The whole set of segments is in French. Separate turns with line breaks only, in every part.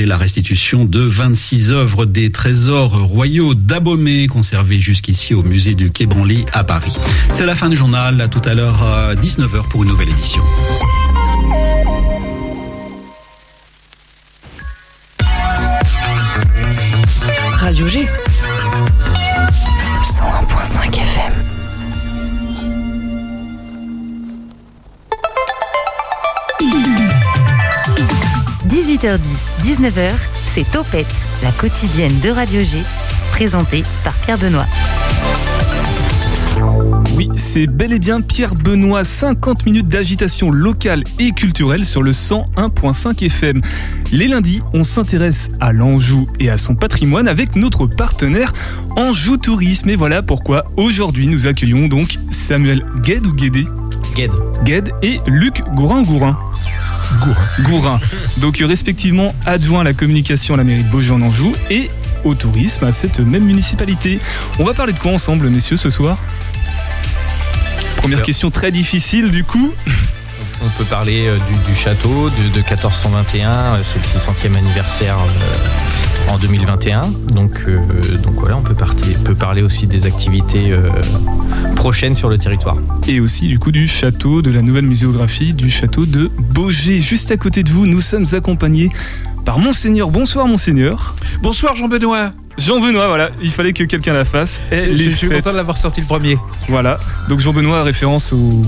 la restitution de 26 œuvres des trésors royaux d'Abomey conservés jusqu'ici au musée du Quai Branly à Paris. C'est la fin du journal. À tout à l'heure, à 19h pour une nouvelle édition.
Radio G. 101.5 FM. « 18h10, 19h, c'est Topette, la quotidienne de Radio G, présentée par Pierre Benoît.
Oui, c'est bel et bien Pierre Benoît, 50 minutes d'agitation locale et culturelle sur le 101.5 FM. Les lundis, on s'intéresse à l'Anjou et à son patrimoine avec notre partenaire Anjou Tourisme. Et voilà pourquoi aujourd'hui nous accueillons donc Samuel Gued ou Guédé
Gued.
Gued et Luc Gourin-Gourin. Gourin. Gourin. Donc respectivement adjoint à la communication à la mairie de Beaujeu en Anjou et au tourisme à cette même municipalité. On va parler de quoi ensemble, messieurs, ce soir? Première
Alors.
question très difficile du coup.
On peut parler euh, du, du château de, de 1421, euh, c'est le 600e anniversaire euh, en 2021. Donc, euh, donc voilà, on peut, partir- peut parler aussi des activités euh, prochaines sur le territoire.
Et aussi du coup du château, de la nouvelle muséographie du château de Beaugé. Juste à côté de vous, nous sommes accompagnés par Monseigneur. Bonsoir Monseigneur.
Bonsoir Jean-Benoît.
Jean-Benoît, voilà, il fallait que quelqu'un la fasse. Et
Je,
les
je suis
fêtes.
content de l'avoir sorti le premier.
Voilà, donc Jean-Benoît, référence au...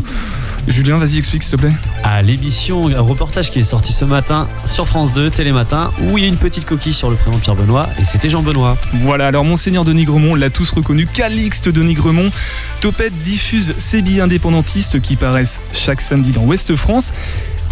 Julien, vas-y, explique s'il te plaît.
à l'émission, un reportage qui est sorti ce matin sur France 2, Télématin, où il y a une petite coquille sur le prénom Pierre Benoît, et c'était Jean Benoît.
Voilà, alors Monseigneur Denis Gremont l'a tous reconnu, Calixte Denis Gremont. Topette diffuse ses billets indépendantistes qui paraissent chaque samedi dans Ouest France.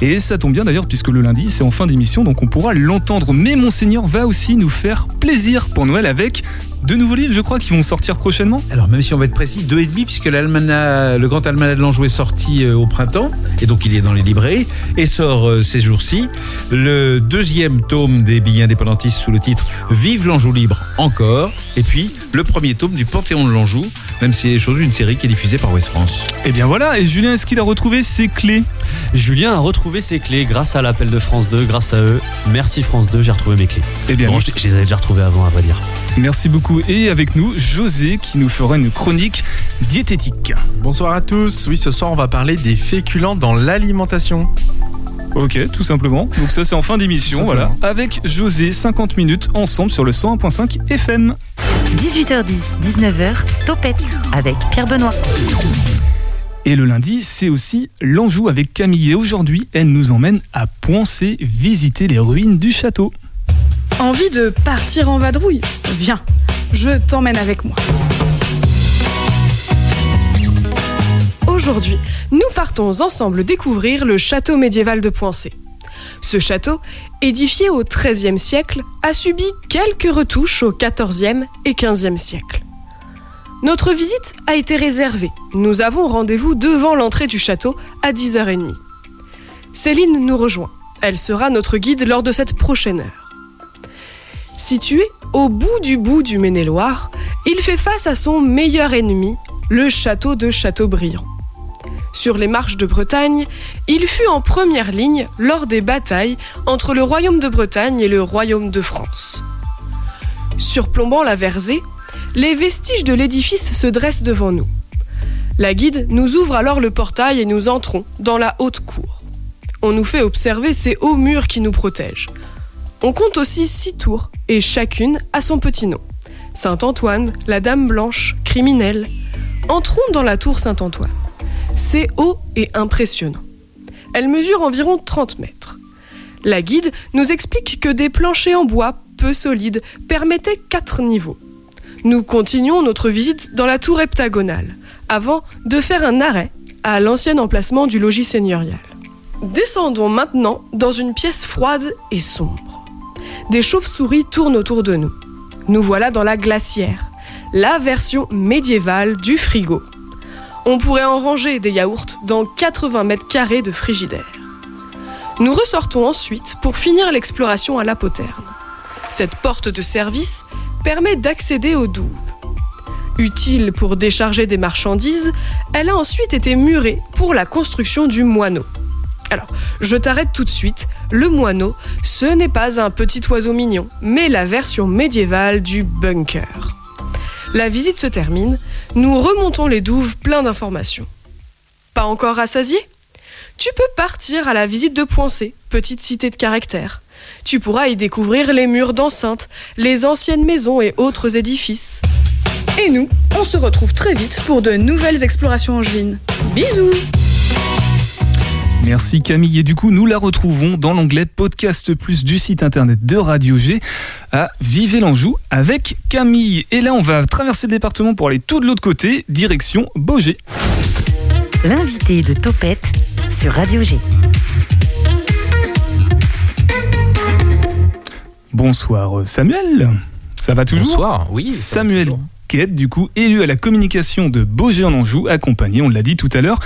Et ça tombe bien d'ailleurs puisque le lundi c'est en fin d'émission donc on pourra l'entendre. Mais Monseigneur va aussi nous faire plaisir pour Noël avec deux nouveaux livres je crois qui vont sortir prochainement.
Alors même si on va être précis, deux et demi puisque le grand almanach de l'Anjou est sorti euh, au printemps et donc il est dans les librairies et sort euh, ces jours-ci. Le deuxième tome des billets indépendantistes sous le titre Vive l'Anjou libre encore et puis le premier tome du Panthéon de l'Anjou, même si c'est chose une série qui est diffusée par Ouest France.
Et bien voilà, et Julien est-ce qu'il a retrouvé ses clés?
Julien a retrouvé ses clés grâce à l'appel de France 2, grâce à eux. Merci France 2, j'ai retrouvé mes clés.
Eh bien
Bon, je, je les avais déjà retrouvées avant, à vrai dire.
merci beaucoup. Et avec nous José qui nous fera une chronique diététique.
Bonsoir à tous. Oui, ce soir, on va parler des féculents dans l'alimentation.
Ok, tout simplement. Donc ça c'est en fin d'émission, voilà. Avec José, 50 minutes ensemble sur le 101.5 FM.
18h10, 19h, Topette avec Pierre Benoît.
Et le lundi, c'est aussi l'Anjou avec Camille. Et aujourd'hui, elle nous emmène à Poincé visiter les ruines du château.
Envie de partir en vadrouille Viens, je t'emmène avec moi. Aujourd'hui, nous partons ensemble découvrir le château médiéval de Poincé. Ce château, édifié au XIIIe siècle, a subi quelques retouches au XIVe et XVe siècle. Notre visite a été réservée. Nous avons rendez-vous devant l'entrée du château à 10h30. Céline nous rejoint. Elle sera notre guide lors de cette prochaine heure. Situé au bout du bout du Maine-et-Loire, il fait face à son meilleur ennemi, le château de Châteaubriand. Sur les marches de Bretagne, il fut en première ligne lors des batailles entre le royaume de Bretagne et le royaume de France. Surplombant la Versée, les vestiges de l'édifice se dressent devant nous. La guide nous ouvre alors le portail et nous entrons dans la haute cour. On nous fait observer ces hauts murs qui nous protègent. On compte aussi six tours, et chacune a son petit nom. Saint-Antoine, la Dame Blanche, criminelle. Entrons dans la tour Saint-Antoine. C'est haut et impressionnant. Elle mesure environ 30 mètres. La guide nous explique que des planchers en bois peu solides permettaient quatre niveaux. Nous continuons notre visite dans la tour heptagonale, avant de faire un arrêt à l'ancien emplacement du logis seigneurial. Descendons maintenant dans une pièce froide et sombre. Des chauves-souris tournent autour de nous. Nous voilà dans la glacière, la version médiévale du frigo. On pourrait en ranger des yaourts dans 80 mètres carrés de frigidaire. Nous ressortons ensuite pour finir l'exploration à la poterne. Cette porte de service permet d'accéder aux douves. Utile pour décharger des marchandises, elle a ensuite été murée pour la construction du moineau. Alors, je t'arrête tout de suite. Le moineau, ce n'est pas un petit oiseau mignon, mais la version médiévale du bunker. La visite se termine, nous remontons les douves plein d'informations. Pas encore rassasié? Tu peux partir à la visite de Poincé, petite cité de caractère. Tu pourras y découvrir les murs d'enceinte, les anciennes maisons et autres édifices.
Et nous, on se retrouve très vite pour de nouvelles explorations angevines. Bisous
Merci Camille. Et du coup, nous la retrouvons dans l'onglet Podcast Plus du site internet de Radio G à Vivez l'Anjou avec Camille. Et là, on va traverser le département pour aller tout de l'autre côté, direction Beaugé.
L'invité de Topette sur Radio G.
Bonsoir Samuel. Ça va toujours
Bonsoir, oui.
Samuel. Quête, du coup, élu à la communication de Beaugé en Anjou, accompagné, on l'a dit tout à l'heure,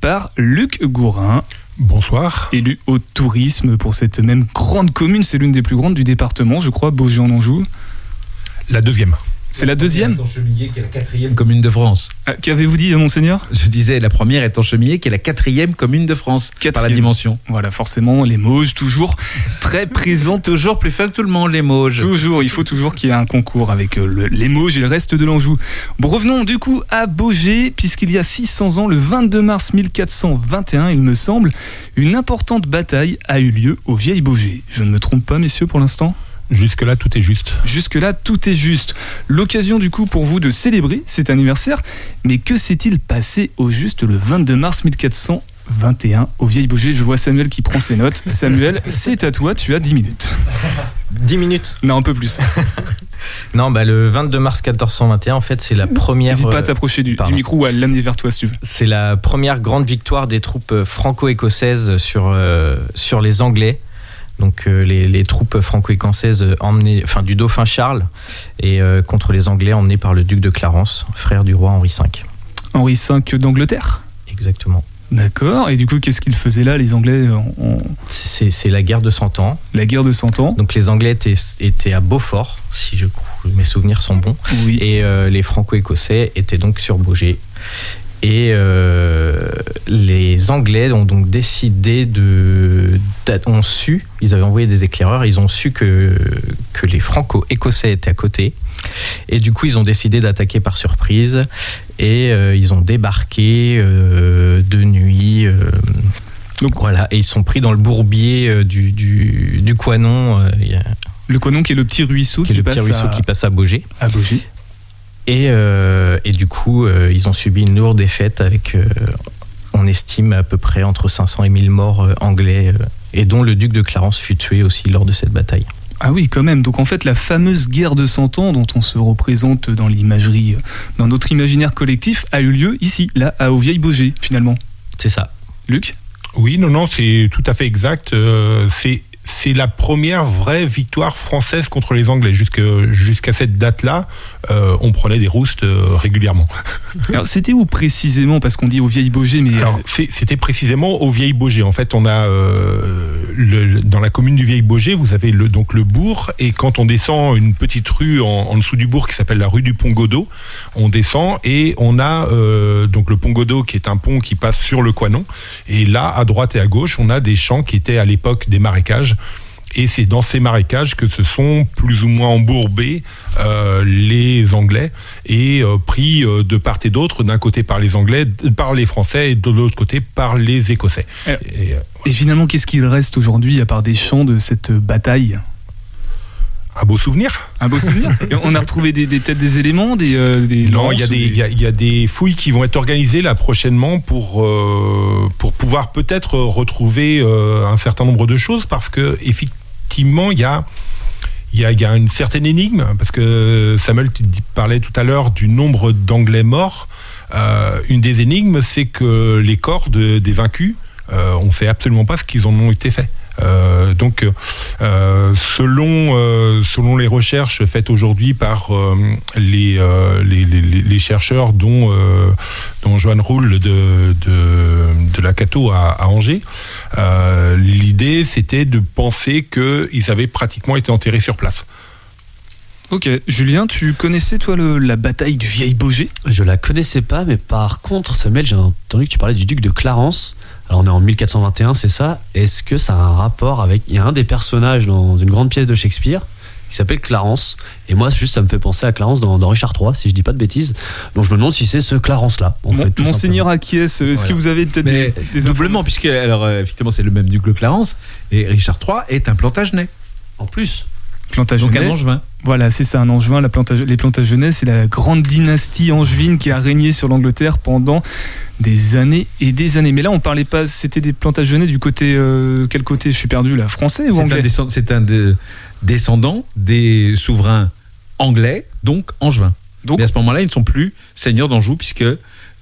par Luc Gourin,
Bonsoir.
élu au tourisme pour cette même grande commune. C'est l'une des plus grandes du département, je crois, Beaugé en Anjou.
La deuxième.
C'est la deuxième
Chemillé, qui est la quatrième commune de France.
Ah, Qu'avez-vous dit, monseigneur?
Je disais, la première est Chemillé, qui est la quatrième commune de France par la
Quatrième.
dimension.
Voilà, forcément, les Mauges, toujours très présentes.
Toujours plus fin que tout le monde, les Mauges.
Toujours, il faut toujours qu'il y ait un concours avec euh, le- les Mauges et le reste de l'Anjou. Bon, revenons du coup à Beaugé, puisqu'il y a 600 ans, le 22 mars 1421, il me semble, une importante bataille a eu lieu au Vieil Beaugé. Je ne me trompe pas, messieurs, pour l'instant?
Jusque-là, tout est juste.
Jusque-là, tout est juste. L'occasion du coup pour vous de célébrer cet anniversaire. Mais que s'est-il passé au juste le 22 mars 1421 au Vieil Beaugé Je vois Samuel qui prend ses notes. Samuel, c'est à toi, tu as 10 minutes.
10 minutes.
Non, un peu plus.
Non, bah, le 22 mars 1421, en fait, c'est la première.
N'hésite pas à
euh,
t'approcher du, micro ou à l'amener vers toi si tu veux.
C'est la première grande victoire des troupes euh, franco-écossaises sur, euh, sur les Anglais. Donc euh, les, les troupes franco-écossaises euh, emmenées, enfin du dauphin Charles et euh, contre les Anglais emmenés par le duc de Clarence, frère du roi Henri V.
Henri V d'Angleterre
Exactement.
D'accord. Et du coup, qu'est-ce qu'ils faisaient là, les Anglais,
C'est c'est la guerre de Cent Ans.
la guerre de 100 ans
Donc les Anglais étaient, étaient à Beaufort, si je, mes souvenirs sont bons.
Oui.
Et euh, les Franco-Écossais étaient donc sur Beaugé. Et euh, les Anglais ont donc décidé de. ont su, ils avaient envoyé des éclaireurs, ils ont su que, que les Franco-Écossais étaient à côté. Et du coup, ils ont décidé d'attaquer par surprise. Et euh, ils ont débarqué euh, de nuit. euh,
Donc-
voilà, et ils sont pris dans le bourbier du, du, a-
Le Conon qui est le petit ruisseau
qui
passe à,
qui passe à
à.
Et, euh, et du coup, euh, ils ont subi une lourde défaite avec, euh, on estime, à peu près entre 500 et 1000 morts euh, anglais, euh, et dont le duc de Clarence fut tué aussi lors de cette bataille.
Ah oui, quand même. Donc en fait, la fameuse guerre de 100 ans dont on se représente dans l'imagerie, dans notre imaginaire collectif, a eu lieu ici, là, à au Vieil Beaugé, finalement.
C'est ça.
Luc?
Oui, non, non, c'est tout à fait exact. Euh, c'est c'est la première vraie victoire française contre les Anglais. Jusqu'à cette date-là, euh, on prenait des roustes euh, régulièrement.
Alors c'était où précisément Parce qu'on dit au Vieil Beaugé, mais.
Alors, c'est- c'était précisément au Vieil Beaugé. En fait, on a euh, le- dans la commune du Vieil Beaugé, vous avez le, donc le bourg, et quand on descend une petite rue en, en dessous du bourg qui s'appelle la rue du Pont Godot, on descend et on a euh, donc le Pont Godot qui est un pont qui passe sur le Coinon. Et là, à droite et à gauche, on a des champs qui étaient à l'époque des marécages. Et c'est dans ces marécages que se sont plus ou moins embourbés euh, les Anglais et euh, pris euh, de part et d'autre, d'un côté par les Anglais, par les Français et de l'autre côté par les Écossais.
Alors,
Et,
Et finalement, qu'est-ce qu'il reste aujourd'hui à part des champs de cette bataille?
Un beau souvenir.
Un beau souvenir? Et On a retrouvé des, des- peut-être des éléments, des, euh, des
Non, il y, a des,
des-
il y a- il y a des fouilles qui vont être organisées là prochainement pour, euh, pour pouvoir peut-être retrouver euh, un certain nombre de choses parce que effectivement, il y a, il y, a, une certaine énigme parce que Samuel tu parlait tout à l'heure du nombre d'Anglais morts. Euh, une des énigmes, c'est que les corps de- des vaincus, euh, on ne sait absolument pas ce qu'ils en ont été faits. Euh, donc, euh, selon, euh, selon les recherches faites aujourd'hui par euh, les, euh, les, les- les- les chercheurs, dont, euh, dont Joanne Roule de, de, de la Cato à, à Angers, euh, l'idée c'était de penser qu'ils avaient pratiquement été enterrés sur place.
Ok, Julien, tu connaissais toi le- la bataille du Vieil Beaugé?
Je la connaissais pas, mais par contre, Samuel, j'ai entendu que tu parlais du duc de Clarence. Alors on est en 1421, c'est ça. Est-ce que ça a un rapport avec. Il y a un des personnages dans une grande pièce de Shakespeare qui s'appelle Clarence. Et moi, juste, ça me fait penser à Clarence dans, dans Richard III, si je dis pas de bêtises. Donc je me demande si c'est ce Clarence-là. en
Mon- Monseigneur acquiesce. Est-ce que vous avez peut-être
Mais
des, des
doublement, puisque alors euh, effectivement c'est le même duc le Clarence et Richard III est un Plantagenet.
En plus.
Plantagenet.
Donc un Angevin.
Voilà, c'est ça, un Angevin. La les Plantagenets, c'est la grande dynastie angevine qui a régné sur l'Angleterre pendant des années et des années. Mais là, on parlait pas. C'était des Plantagenets du côté euh, quel côté? Je suis perdu là, français ou
C'est un,
anglais?
c'est un de- descendant des souverains anglais, donc angevins.
Donc-
Mais à ce moment-là, ils ne sont plus seigneurs d'Anjou puisque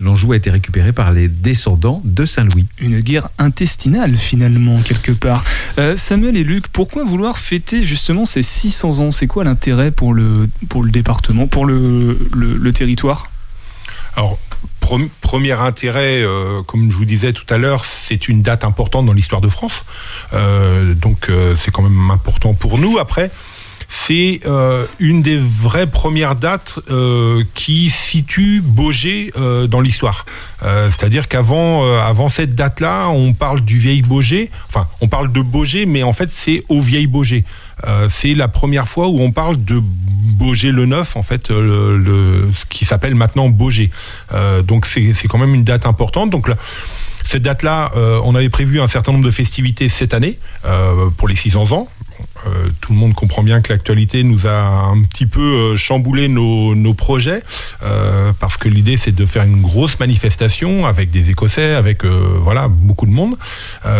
l'Anjou a été récupéré par les descendants de Saint-Louis.
Une guerre intestinale finalement quelque part. Euh, Samuel et Luc, pourquoi vouloir fêter justement ces 600 ans? C'est quoi l'intérêt pour le pour le département, pour le, le, le territoire?
Alors, pre- premier intérêt, euh, comme je vous disais tout à l'heure, c'est une date importante dans l'histoire de France. Euh, donc, euh, c'est quand même important pour nous. Après, c'est euh, une des vraies premières dates euh, qui situe Baugé euh, dans l'histoire. Euh, C'est-à-dire qu'avant euh, avant cette date-là, on parle du vieil Baugé. Enfin, on parle de Baugé, mais en fait, c'est au vieil Baugé. Euh, c'est la première fois où on parle de Baugé le Neuf, en fait, le, le- ce qui s'appelle maintenant Baugé. Donc c'est c'est quand même une date importante. Donc là, cette date-là, euh, on avait prévu un certain nombre de festivités cette année euh, pour les 600 ans. Euh, tout le monde comprend bien que l'actualité nous a un petit peu euh, chamboulé nos, nos projets euh, parce que l'idée c'est de faire une grosse manifestation avec des Écossais, avec voilà beaucoup de monde.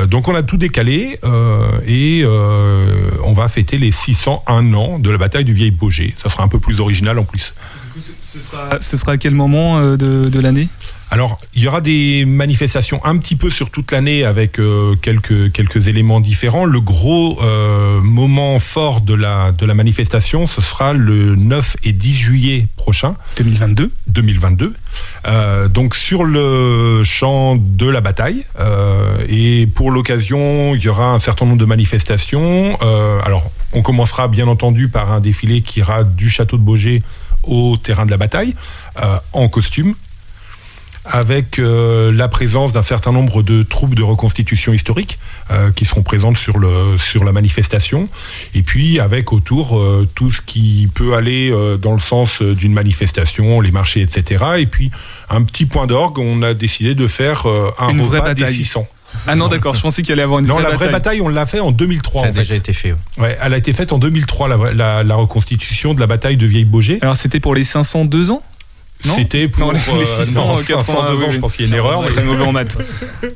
Donc on a tout décalé et on va fêter les 601 ans de la bataille du Vieil Baugé. Ça sera un peu plus original en plus.
ce, sera, ce sera à quel moment de, de l'année?
Alors, il y aura des manifestations un petit peu sur toute l'année avec euh, quelques, quelques éléments différents. Le gros euh, moment fort de la, de la manifestation, ce sera le 9 et 10 juillet prochain.
2022
2022. Euh, donc sur le champ de la bataille. Euh, et pour l'occasion, il y aura un certain nombre de manifestations. Euh, alors, on commencera bien entendu par un défilé qui ira du château de Baugé au terrain de la bataille, euh, en costume, avec euh, la présence d'un certain nombre de troupes de reconstitution historique euh, qui seront présentes sur, le, sur la manifestation, et puis avec autour euh, tout ce qui peut aller euh, dans le sens d'une manifestation, les marchés, etc. Et puis un petit point d'orgue, on a décidé de faire euh, un
Une vraie
repas des
bataille.
600.
Ah non, d'accord, je pensais qu'il allait avoir une
Non,
vraie
la vraie
bataille.
bataille, on l'a fait en 2003.
Ça a
en fait.
déjà été fait. ouais.
Ouais, elle a été faite en 2003, la, vraie- la, la reconstitution de la bataille de Vieille-Baugé.
Alors c'était pour les 502 ans? Non
C'était pour
Non, les
euh,
680
non, 502 ans,
oui,
je pense qu'il y a une erreur.
Très mauvais en maths.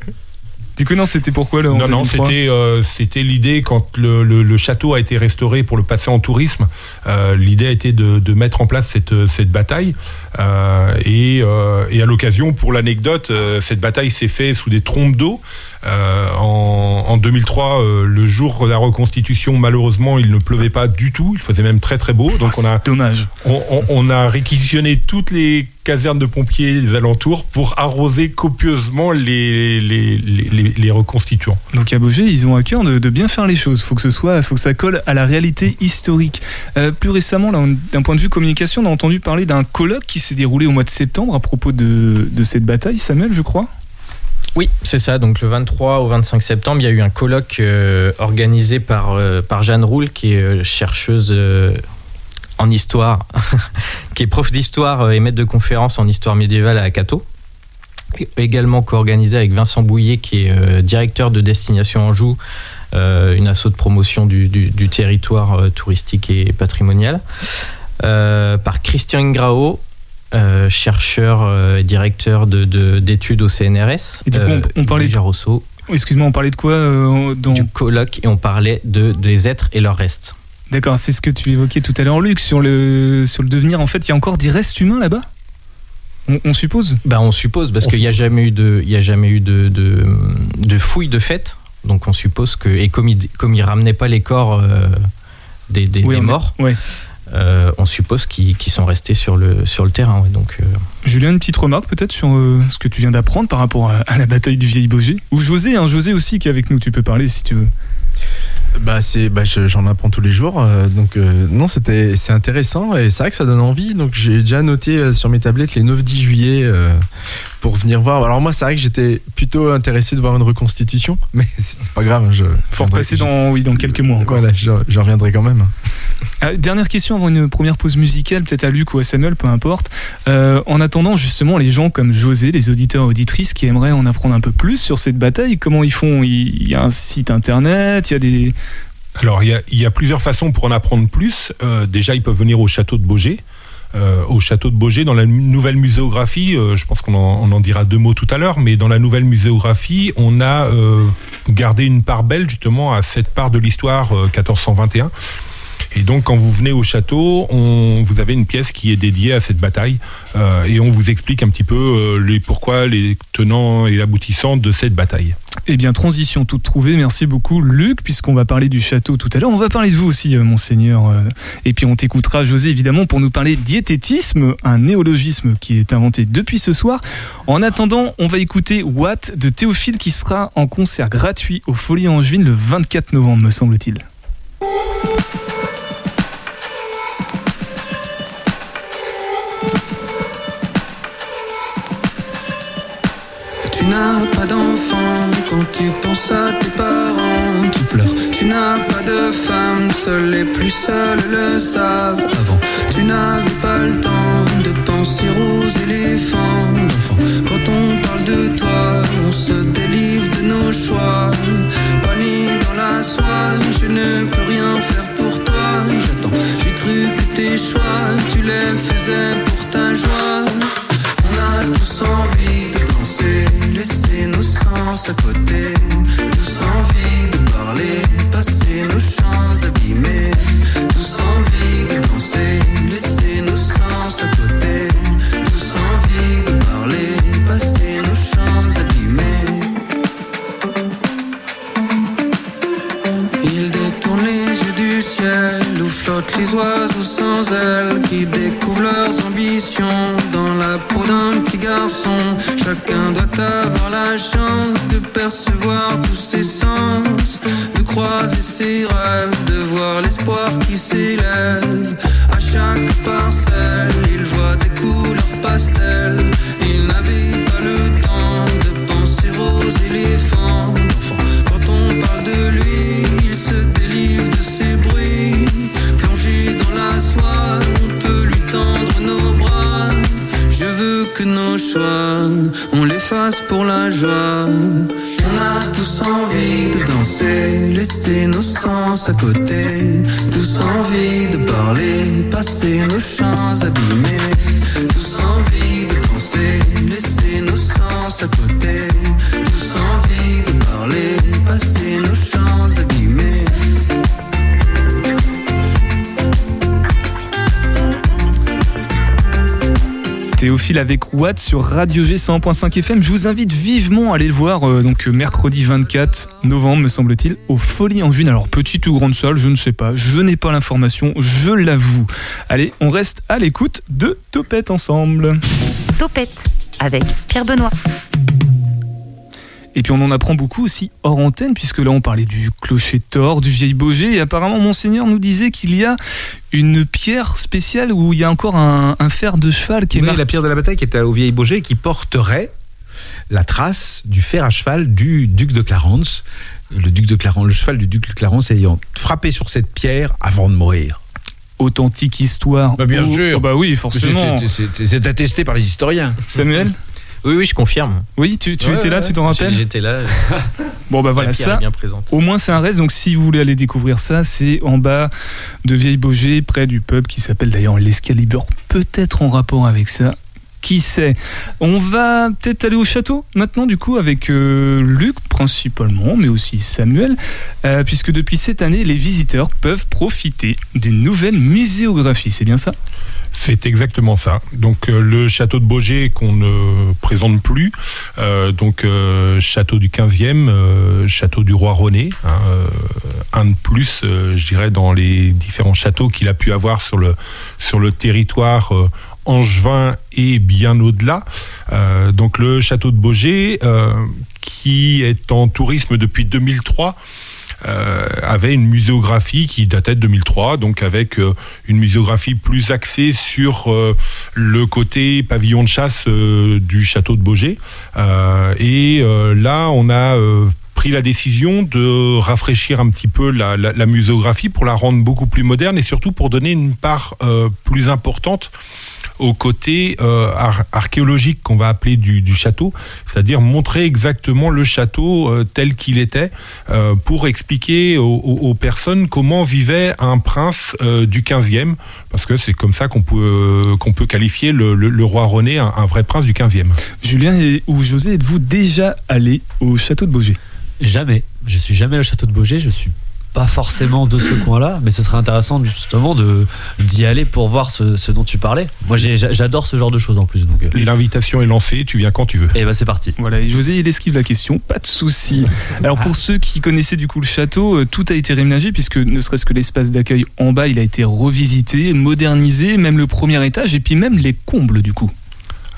Du coup, non, c'était pourquoi le en
Non, non,
2003?
c'était euh, c'était l'idée quand le, le- le château a été restauré pour le passer en tourisme. euh, l'idée a été de, de mettre en place cette, cette bataille. Euh, et, euh, et à l'occasion, pour l'anecdote, euh, cette bataille s'est faite sous des trompes d'eau. Euh, en, en 2003, euh, le jour de la reconstitution, malheureusement, il ne pleuvait pas du tout. Il faisait même très très beau. Donc on a
dommage.
On, on- on a réquisitionné toutes les casernes de pompiers des alentours pour arroser copieusement les, les, les, les- les reconstituants.
Donc à Beaugé, ils ont à cœur de, de bien faire les choses. Faut que ce soit, faut que ça colle à la réalité historique. Euh, plus récemment, d'un point de vue communication, on a entendu parler d'un colloque qui s'est déroulé au mois de septembre à propos de, de cette bataille. Samuel, je crois.
Oui, c'est ça. Donc le 23 au 25 septembre, il y a eu un colloque euh, organisé par, euh, par Jeanne Roule, qui est euh, chercheuse en histoire, qui est prof d'histoire et maître de conférence en histoire médiévale à Cato. Et Également co-organisé avec Vincent Bouillet, qui est directeur de Destination Anjou, une asso de promotion du, du- territoire touristique et patrimonial. Par Christian Ingrao, euh, chercheur euh, et directeur de- de- d'études au CNRS.
Et du coup, on- on parlait de-
Rousseau,
Excuse-moi, on parlait de quoi euh, dans...
du colloque et on parlait de, des êtres et leurs restes.
D'accord, c'est ce que tu évoquais tout à l'heure, Luc, sur le, sur le devenir. En fait, il y a encore des restes humains là-bas? On, on suppose?
Ben, on suppose, parce qu'il n'y a jamais eu de, il y a jamais eu de, de, de fouilles de fait. Donc on suppose que, et comme ils comme ils ramenaient pas les corps euh, des, des-
Oui,
des
on est-
morts,
ouais.
Euh, on suppose qu'ils sont restés sur le, terrain. donc, euh,
Julien, une petite remarque peut-être sur euh, ce que tu viens d'apprendre par rapport à, la bataille du vieil Baugé Ou José, hein, José aussi qui est avec nous, tu peux parler si tu veux.
Bah c'est bah je- j'en apprends tous les jours euh, donc euh, non c'était c'est intéressant et c'est vrai que ça donne envie donc j'ai déjà noté euh, sur mes tablettes les 9-10 juillet euh, pour venir voir alors moi c'est vrai que j'étais plutôt intéressé de voir une reconstitution mais c'est pas grave hein, je
Faut repasser dans, oui, dans quelques mois encore.
voilà je, je reviendrai quand même
dernière question avant une première pause musicale, peut-être à Luc ou à Samuel, peu importe. Euh, en attendant, justement, les gens comme José, les auditeurs et auditrices qui aimeraient en apprendre un peu plus sur cette bataille, comment ils font? Il y a un site internet, il y a des.
Alors, il y a, plusieurs façons pour en apprendre plus. Euh, déjà, ils peuvent venir au château de Beaugé. Euh, au château de Beaugé, dans la nouvelle muséographie, euh, je pense qu'on en, en dira deux mots tout à l'heure, mais dans la nouvelle muséographie, on a gardé une part belle justement à cette part de l'histoire euh, 1421. Et donc, quand vous venez au château, on, vous avez une pièce qui est dédiée à cette bataille euh, et on vous explique un petit peu euh, les pourquoi, les tenants et aboutissants de cette bataille.
Eh bien, transition toute trouvée. Merci beaucoup, Luc, puisqu'on va parler du château tout à l'heure. On va parler de vous aussi, euh, monseigneur. Et puis, on t'écoutera, José, évidemment, pour nous parler diététisme, un néologisme qui est inventé depuis ce soir. En attendant, on va écouter Watt de Théophile qui sera en concert gratuit aux Folies Angevines le 24 novembre, me semble-t-il.
Tu n'as pas d'enfant quand tu penses à tes parents, tu pleures. Tu n'as pas de femme, seuls les plus seuls le savent. Avant, tu n'avais pas le temps de penser aux éléphants. D'enfant, quand on parle de toi, on se délivre de nos choix. Pas ni dans la soie, je ne peux rien faire pour toi. J'attends, j'ai cru que tes choix, tu les faisais à côté. Tous envie de parler, passer nos chants abîmés. Tous envie de danser, laisser nos sens à côté. Tous envie de parler, passer nos chants abîmés. Il détourne les yeux du ciel où flottent les oiseaux sans ailes qui découvrent leurs ambitions dans la peau d'un petit garçon. Chacun doit avoir la chance de percevoir tous ses sens, de croiser ses rêves, de voir l'espoir qui s'élève. À chaque parcelle, il voit des couleurs pastel. Il n'avait pas le temps de penser aux éléphants. On les fasse pour la joie. On a tous envie de danser, laisser nos sens à côté. Tous envie de parler, passer nos chants abîmés.
Théophile avec Watt sur Radio G 100.5 FM. Je vous invite vivement à aller le voir euh, donc euh, mercredi 24 novembre, me semble-t-il, aux Folies en Juin. Alors petite ou grande salle, je ne sais pas. Je n'ai pas l'information, je l'avoue. Allez, on reste à l'écoute de Topette ensemble.
Topette avec Pierre Benoît.
Et puis on en apprend beaucoup aussi hors antenne, puisque là on parlait du clocher Thor, du vieil Beaugé, et apparemment Monseigneur nous disait qu'il y a une pierre spéciale où il y a encore un, un fer de cheval qui est
Oui,
marqué.
la pierre de la bataille qui était au Vieil Beaugé qui porterait la trace du fer à cheval du duc de Clarence. Le duc de Clarence, le cheval du duc de Clarence ayant frappé sur cette pierre avant de mourir.
Authentique histoire.
Bah, bien
Oh,
sûr.
oh bah oui, forcément.
C'est attesté par les historiens.
Samuel?
Oui, oui, je confirme.
Oui, tu, tu
Ouais,
étais là,
ouais,
tu t'en rappelles
J'étais là.
Bon bah voilà, ça,
bien
au moins c'est un reste, donc si vous voulez aller découvrir ça, c'est en bas de Vieille Beaugé, près du pub qui s'appelle d'ailleurs l'Escalibur, peut-être en rapport avec ça. Qui sait On va peut-être aller au château maintenant, du coup, avec euh, Luc principalement, mais aussi Samuel, euh, puisque depuis cette année, les visiteurs peuvent profiter d'une nouvelle muséographie, c'est bien ça?
C'est exactement ça. Donc euh, le château de Beaugé qu'on ne présente plus, donc château du 15e, euh, château du roi René, hein, un de plus, je dirais, dans les différents châteaux qu'il a pu avoir sur le, sur le territoire angevin et bien au-delà. Euh, donc le château de Beaugé, euh, qui est en tourisme depuis 2003, euh, avait une muséographie qui datait de 2003, donc avec une muséographie plus axée sur le côté pavillon de chasse du château de Beaugé. Et là, on a pris la décision de rafraîchir un petit peu la, muséographie pour la rendre beaucoup plus moderne et surtout pour donner une part plus importante au côté euh, ar- archéologique qu'on va appeler du, du château, c'est-à-dire montrer exactement le château euh, tel qu'il était euh, pour expliquer aux, personnes comment vivait un prince euh, du 15e, parce que c'est comme ça qu'on peut, euh, qu'on peut qualifier le, le- le roi René, un, un vrai prince du 15e.
Julien et- ou José, êtes-vous déjà allé au château de Beaugé?
Jamais. Je suis jamais allé au château de Beaugé. Je suis pas forcément de ce coin-là, mais ce serait intéressant justement de d'y aller pour voir ce, ce dont tu parlais. Moi, j'adore ce genre de choses en plus. Donc, euh,
L'invitation est lancée, tu viens quand tu veux.
et bah c'est parti.
Voilà, et José, il esquive la question, pas de souci. Alors pour ceux qui connaissaient du coup le château, euh, tout a été réménagé puisque ne serait-ce que l'espace d'accueil en bas, il a été revisité, modernisé, même le premier étage et puis même les combles du coup.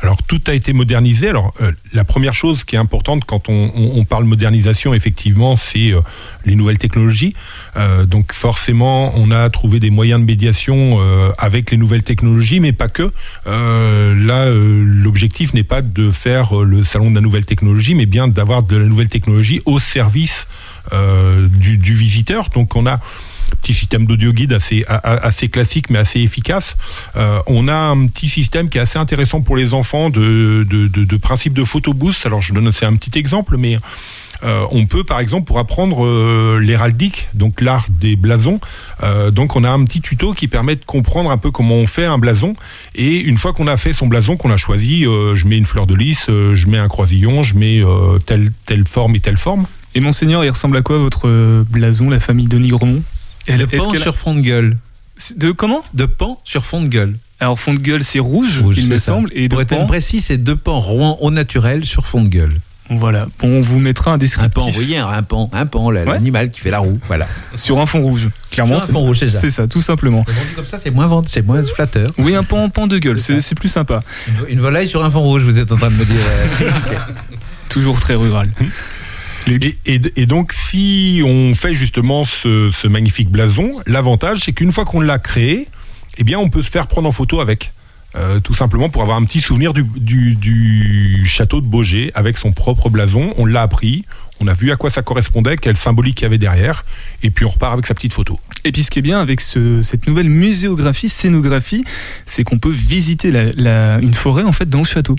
Alors tout a été modernisé. Alors euh, la première chose qui est importante quand on, on- on parle modernisation, effectivement, c'est euh, les nouvelles technologies. Euh, donc forcément, on a trouvé des moyens de médiation euh, avec les nouvelles technologies, mais pas que. Euh, là, euh, l'objectif n'est pas de faire le salon de la nouvelle technologie, mais bien d'avoir de la nouvelle technologie au service du, du visiteur. Donc on a petit système d'audio guide assez, classique mais assez efficace. Euh, on a un petit système qui est assez intéressant pour les enfants de, de, de, de principe de photoboost. Alors je donne un petit exemple, mais euh, on peut par exemple pour apprendre euh, l'héraldique, donc l'art des blasons. euh, donc on a un petit tuto qui permet de comprendre un peu comment on fait un blason. Et une fois qu'on a fait son blason, qu'on a choisi, je mets une fleur de lys, je mets un croisillon, je mets telle telle forme et telle forme.
Et monseigneur, il ressemble à quoi votre blason, la famille Denis Gremont Est-ce
pan sur fond de gueule.
De comment
De pan sur fond de gueule.
Alors fond de gueule c'est rouge,
Rouge,
il me
ça.
semble, et
Pour être
pan,
précis, c'est deux pans Rouen au naturel sur fond de gueule.
voilà. Bon, on vous mettra un
Un pan,
descriptif
vous voyez, un pan, un pan,
Ouais.
l'animal qui fait la roue. Voilà.
sur un fond rouge. Clairement,
Sur un fond rouge, c'est ça.
C'est ça, tout simplement.
Vendu comme ça, c'est moins vendu, c'est moins flatteur.
Oui, un pan, pan de gueule,
C'est
plus sympa.
Une, une volaille sur un fond rouge, vous êtes en train de me dire. euh,
Toujours très rural.
Et, et- et donc, si on fait justement ce, ce magnifique blason, l'avantage, c'est qu'une fois qu'on l'a créé, eh bien, on peut se faire prendre en photo avec. Euh, tout simplement pour avoir un petit souvenir du, du- du château de Beaugé avec son propre blason. On l'a appris, on a vu à quoi ça correspondait, quelle symbolique il y avait derrière, et puis on repart avec sa petite photo.
Et puis ce qui est bien avec ce- cette nouvelle muséographie, scénographie, c'est qu'on peut visiter la- la- une forêt en fait dans le château.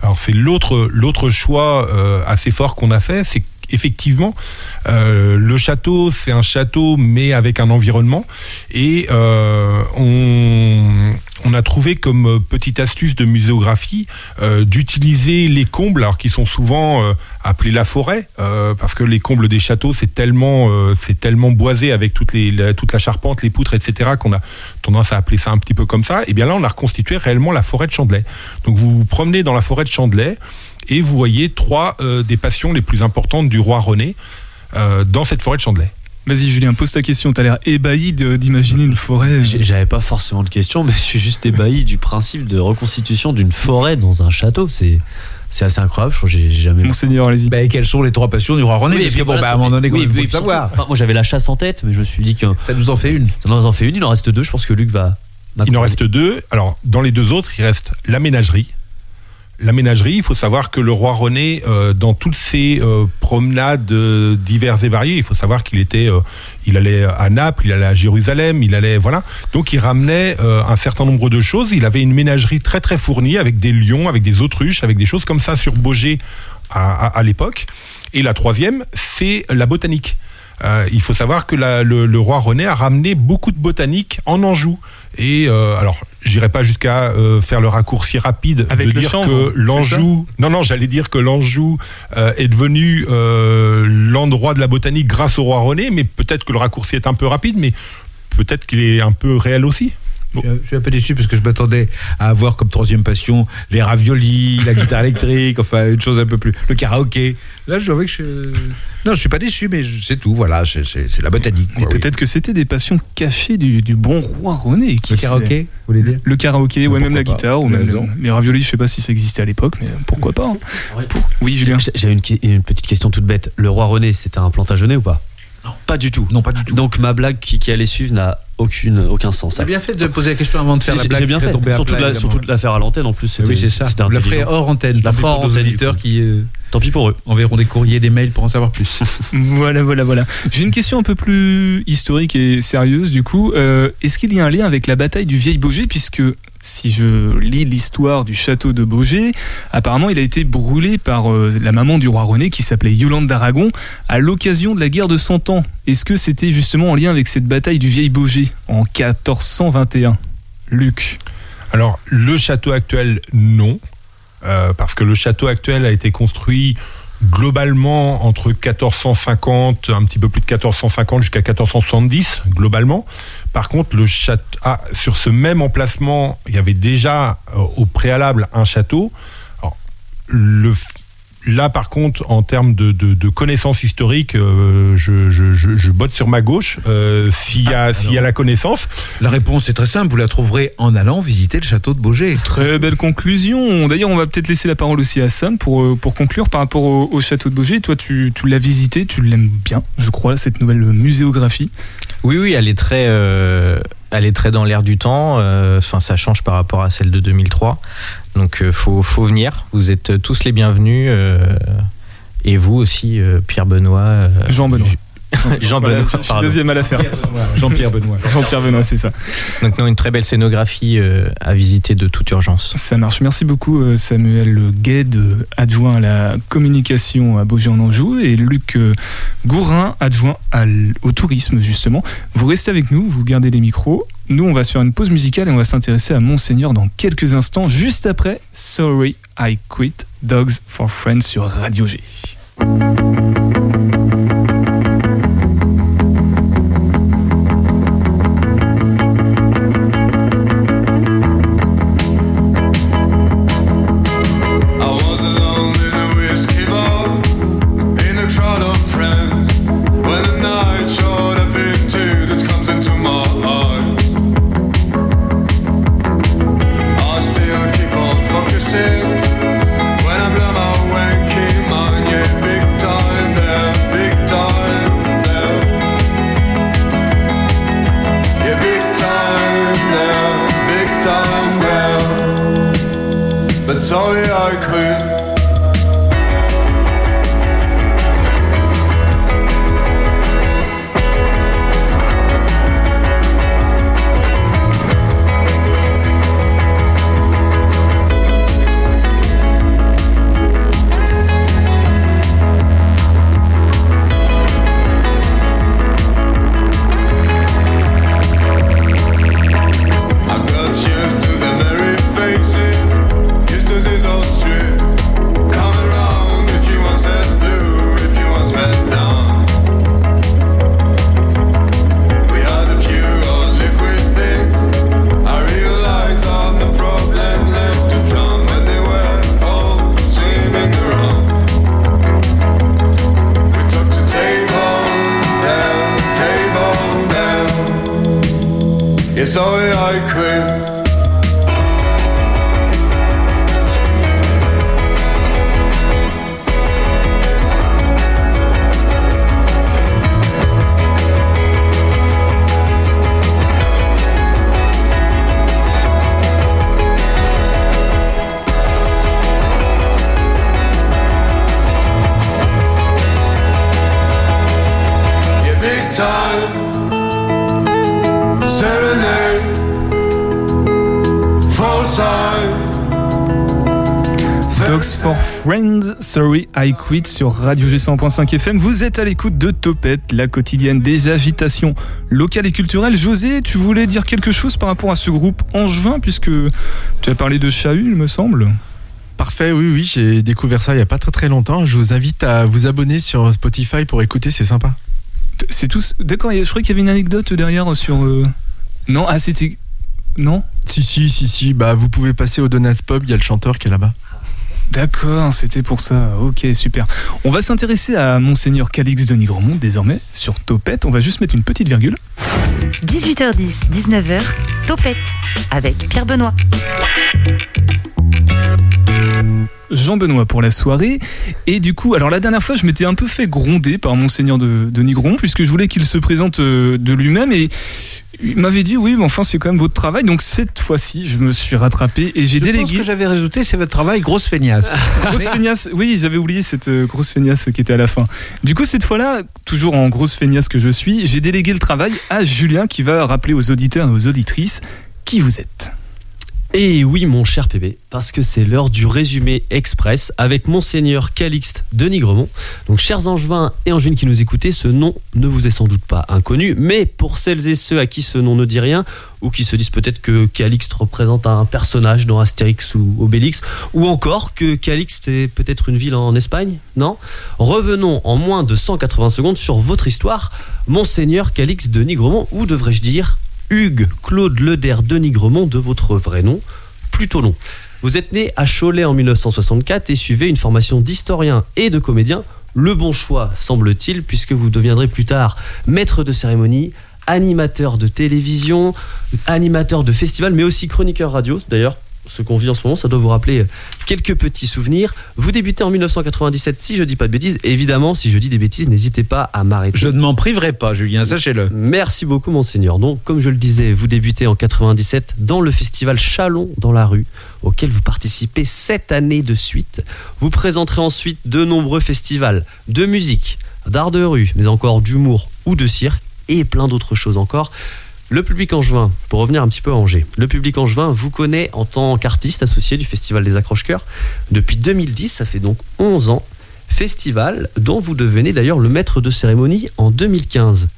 Alors c'est l'autre l'autre choix euh, assez fort qu'on a fait, c'est effectivement euh, le château c'est un château mais avec un environnement et euh, on on a trouvé comme euh, petite astuce de muséographie euh, d'utiliser les combles, alors qui sont souvent euh, appelés la forêt, euh, parce que les combles des châteaux c'est tellement c'est tellement boisé avec toutes les la- toute la charpente, les poutres, etc. qu'on a tendance à appeler ça un petit peu comme ça. Et bien là on a reconstitué réellement la forêt de Chandelay. Donc vous vous promenez dans la forêt de Chandelay et vous voyez trois euh, des passions les plus importantes du roi René euh, dans cette forêt de Chandelay.
Vas-y Julien, pose ta question, t'as l'air ébahi d'imaginer une forêt.
J'ai- J'avais pas forcément de questions, mais je suis juste ébahi du principe de reconstitution d'une forêt dans un château. C'est c'est assez incroyable. Je crois que j'ai jamais.
Monseigneur, allez-y.
bah, et quelles sont les trois passions du roi René?
Oui,
Parce que bon,
voilà,
bah, à un moment donné, quand
oui,
même, faut
surtout-
savoir.
enfin, moi j'avais la chasse en tête, mais je me suis dit que
Ça nous en fait une.
ça nous en fait une, il en reste deux. Je pense que Luc va.
Il en reste deux. Alors, dans les deux autres, il reste la ménagerie. La ménagerie, il faut savoir que le roi René, euh, dans toutes ses euh, promenades euh, diverses et variées, il faut savoir qu'il était, il allait à Naples, il allait à Jérusalem, il allait, voilà. Donc, il ramenait un certain nombre de choses. Il avait une ménagerie très très fournie avec des lions, avec des autruches, avec des choses comme ça sur Beaugé à, l'époque. Et la troisième, c'est la botanique. Il faut savoir que le, le roi René a ramené beaucoup de botanique en Anjou. Et euh, alors, j'irai pas jusqu'à euh, faire le raccourci rapide
Avec
de
le
dire que l'Anjou, non non, j'allais dire que l'Anjou euh, est devenu euh, l'endroit de la botanique grâce au roi René, mais peut-être que le raccourci est un peu rapide, mais peut-être qu'il est un peu réel aussi.
Je suis un- je suis un peu déçu parce que je m'attendais à avoir comme troisième passion les raviolis, la guitare électrique, enfin une chose un peu plus. le karaoké. Là, je dois avouer que je. Non, je suis pas déçu, mais c'est tout. Voilà, c'est- la botanique. Oui.
peut-être que c'était des passions cachées du, du bon roi René. qui
Le karaoké, vous voulez dire
Le karaoké, ouais, même la
pas,
guitare, ou même
raison.
les raviolis, je sais pas si ça existait à l'époque, mais pourquoi pas. hein. Oui, Julien.
J'ai- J'avais une, une petite question toute bête. Le roi René, c'était un plantagenet ou pas? Pas du tout.
Non, pas du tout.
Donc ma blague qui, qui allait suivre n'a aucune, aucun sens.
T'as bien fait de poser la question avant de faire la blague.
J'ai bien fait. Surtout,
plat,
de la,
évidemment.
surtout de la faire à l'antenne en plus.
Ah Oui, c'est ça. la
intelligent.
hors antenne.
La
Tant pis
fera
pour
hors antenne,
auditeurs qui euh,
Tant pis pour eux.
enverront des courriers, des mails pour en savoir plus.
Voilà, voilà, voilà. J'ai une question un peu plus historique et sérieuse du coup. Euh, Est-ce qu'il y a un lien avec la bataille du Vieil Beaugé Puisque si je lis l'histoire du château de Beaugé, apparemment il a été brûlé par euh, la maman du roi René qui s'appelait Yolande d'Aragon à l'occasion de la guerre de Cent Ans. Est-ce que c'était justement en lien avec cette bataille du Vieil Beaugé en 1421 Luc
Alors, le château actuel, non. Euh, parce que le château actuel a été construit globalement entre 1450, un petit peu plus de 1450 jusqu'à 1470, globalement. Par contre, le château, ah, sur ce même emplacement, il y avait déjà euh, au préalable un château. Alors, le, là, par contre, en termes de, de, de connaissances historiques, euh, je, je, je, je botte sur ma gauche. Euh, S'il y, a- s'il y a la connaissance,
La réponse est très simple. Vous la trouverez en allant visiter le château de Beaugé.
Très belle conclusion. D'ailleurs, on va peut-être laisser la parole aussi à Sam pour, euh, pour conclure par rapport au, au château de Beaugé. Toi, tu, tu l'as visité, tu l'aimes bien, je crois, cette nouvelle muséographie.
Oui, oui, elle est très, euh, elle est très dans l'air du temps. euh, Enfin, ça change par rapport à celle de 2003. Donc, euh, faut, faut venir. Vous êtes tous les bienvenus. euh, et vous aussi, euh, Pierre Benoît.
Jean Benoît.
Jean
Voilà,
Benoît.
je suis deuxième à l'affaire.
Jean-Pierre Benoît.
Jean-Pierre Benoît, c'est ça.
Donc, non, une très belle scénographie euh, à visiter de toute urgence.
Ça marche. Merci beaucoup, euh, Samuel Gued, adjoint à la communication à Beaugé en Anjou, et Luc euh, Gourin, adjoint à au tourisme, justement. Vous restez avec nous, vous gardez les micros. Nous, on va se faire une pause musicale et on va s'intéresser à Monseigneur dans quelques instants, juste après Sorry I Quit, Dogs for Friends sur Radio G. I Quit sur Radio G 100.5 FM. Vous êtes à l'écoute de Topette, la quotidienne des agitations locales et culturelles. José, tu voulais dire quelque chose par rapport à ce groupe angevin, puisque tu as parlé de Chahut, il me semble.
Parfait, oui, oui, j'ai découvert ça il y a pas très très longtemps. Je vous invite à vous abonner sur Spotify pour écouter, c'est sympa.
C'est tous. D'accord, je croyais qu'il y avait une anecdote derrière sur. euh, Non, ah, c'était. Non?
Si, si, si, si, bah vous pouvez passer au Donuts Pub, il y a le chanteur qui est là-bas.
D'accord, c'était pour ça. Ok, super. On va s'intéresser à Monseigneur Calix de Nigremont désormais sur Topette. On va juste mettre une petite virgule.
18h10, 19h, Topette avec Pierre Benoît.
Jean-Benoît pour la soirée. Et du coup, alors la dernière fois, je m'étais un peu fait gronder par Monseigneur de, de Nigron, puisque je voulais qu'il se présente euh, de lui-même. Et il m'avait dit, oui, mais enfin, c'est quand même votre travail. Donc cette fois-ci, je me suis rattrapé et j'ai
Je pense
délégué.
que j'avais rajouté, c'est votre travail, grosse feignasse.
Grosse feignasse, oui, j'avais oublié cette euh, grosse feignasse qui était à la fin. Du coup, cette fois-là, toujours en grosse feignasse que je suis, j'ai délégué le travail à Julien qui va rappeler aux auditeurs et aux auditrices qui vous êtes.
Et oui, mon cher PB, parce que c'est l'heure du résumé express avec Monseigneur Calixte de Nigremont. Donc, chers angevins et angevines qui nous écoutez, ce nom ne vous est sans doute pas inconnu, mais pour celles et ceux à qui ce nom ne dit rien, ou qui se disent peut-être que Calixte représente un personnage dans Astérix ou Obélix, ou encore que Calixte est peut-être une ville en Espagne, non? Revenons en moins de 180 secondes sur votre histoire, Monseigneur Calixte de Nigremont, ou devrais-je dire Hugues Claude Leder de Nigremont de votre vrai nom, plutôt long. Vous êtes né à Cholet en 1964 et suivez une formation d'historien et de comédien. Le bon choix, semble-t-il, puisque vous deviendrez plus tard maître de cérémonie, animateur de télévision, animateur de festival, mais aussi chroniqueur radio. D'ailleurs, ce qu'on vit en ce moment, ça doit vous rappeler quelques petits souvenirs. Vous débutez en 1997, si je dis pas de bêtises. Évidemment, si je dis des bêtises, n'hésitez pas à m'arrêter.
Je ne m'en priverai pas, Julien, sachez-le.
Merci beaucoup, monseigneur. Donc, comme je le disais, vous débutez en 97 dans le festival Chalon dans la rue, auquel vous participez sept années de suite. Vous présenterez ensuite de nombreux festivals de musique, d'art de rue, mais encore d'humour ou de cirque, et plein d'autres choses encore. Le public angevin, pour revenir un petit peu à Angers, le public angevin vous connaît en tant qu'artiste associé du Festival des Accroche-Cœurs depuis 2010, ça fait donc 11 ans. Festival dont vous devenez d'ailleurs le maître de cérémonie en 2015.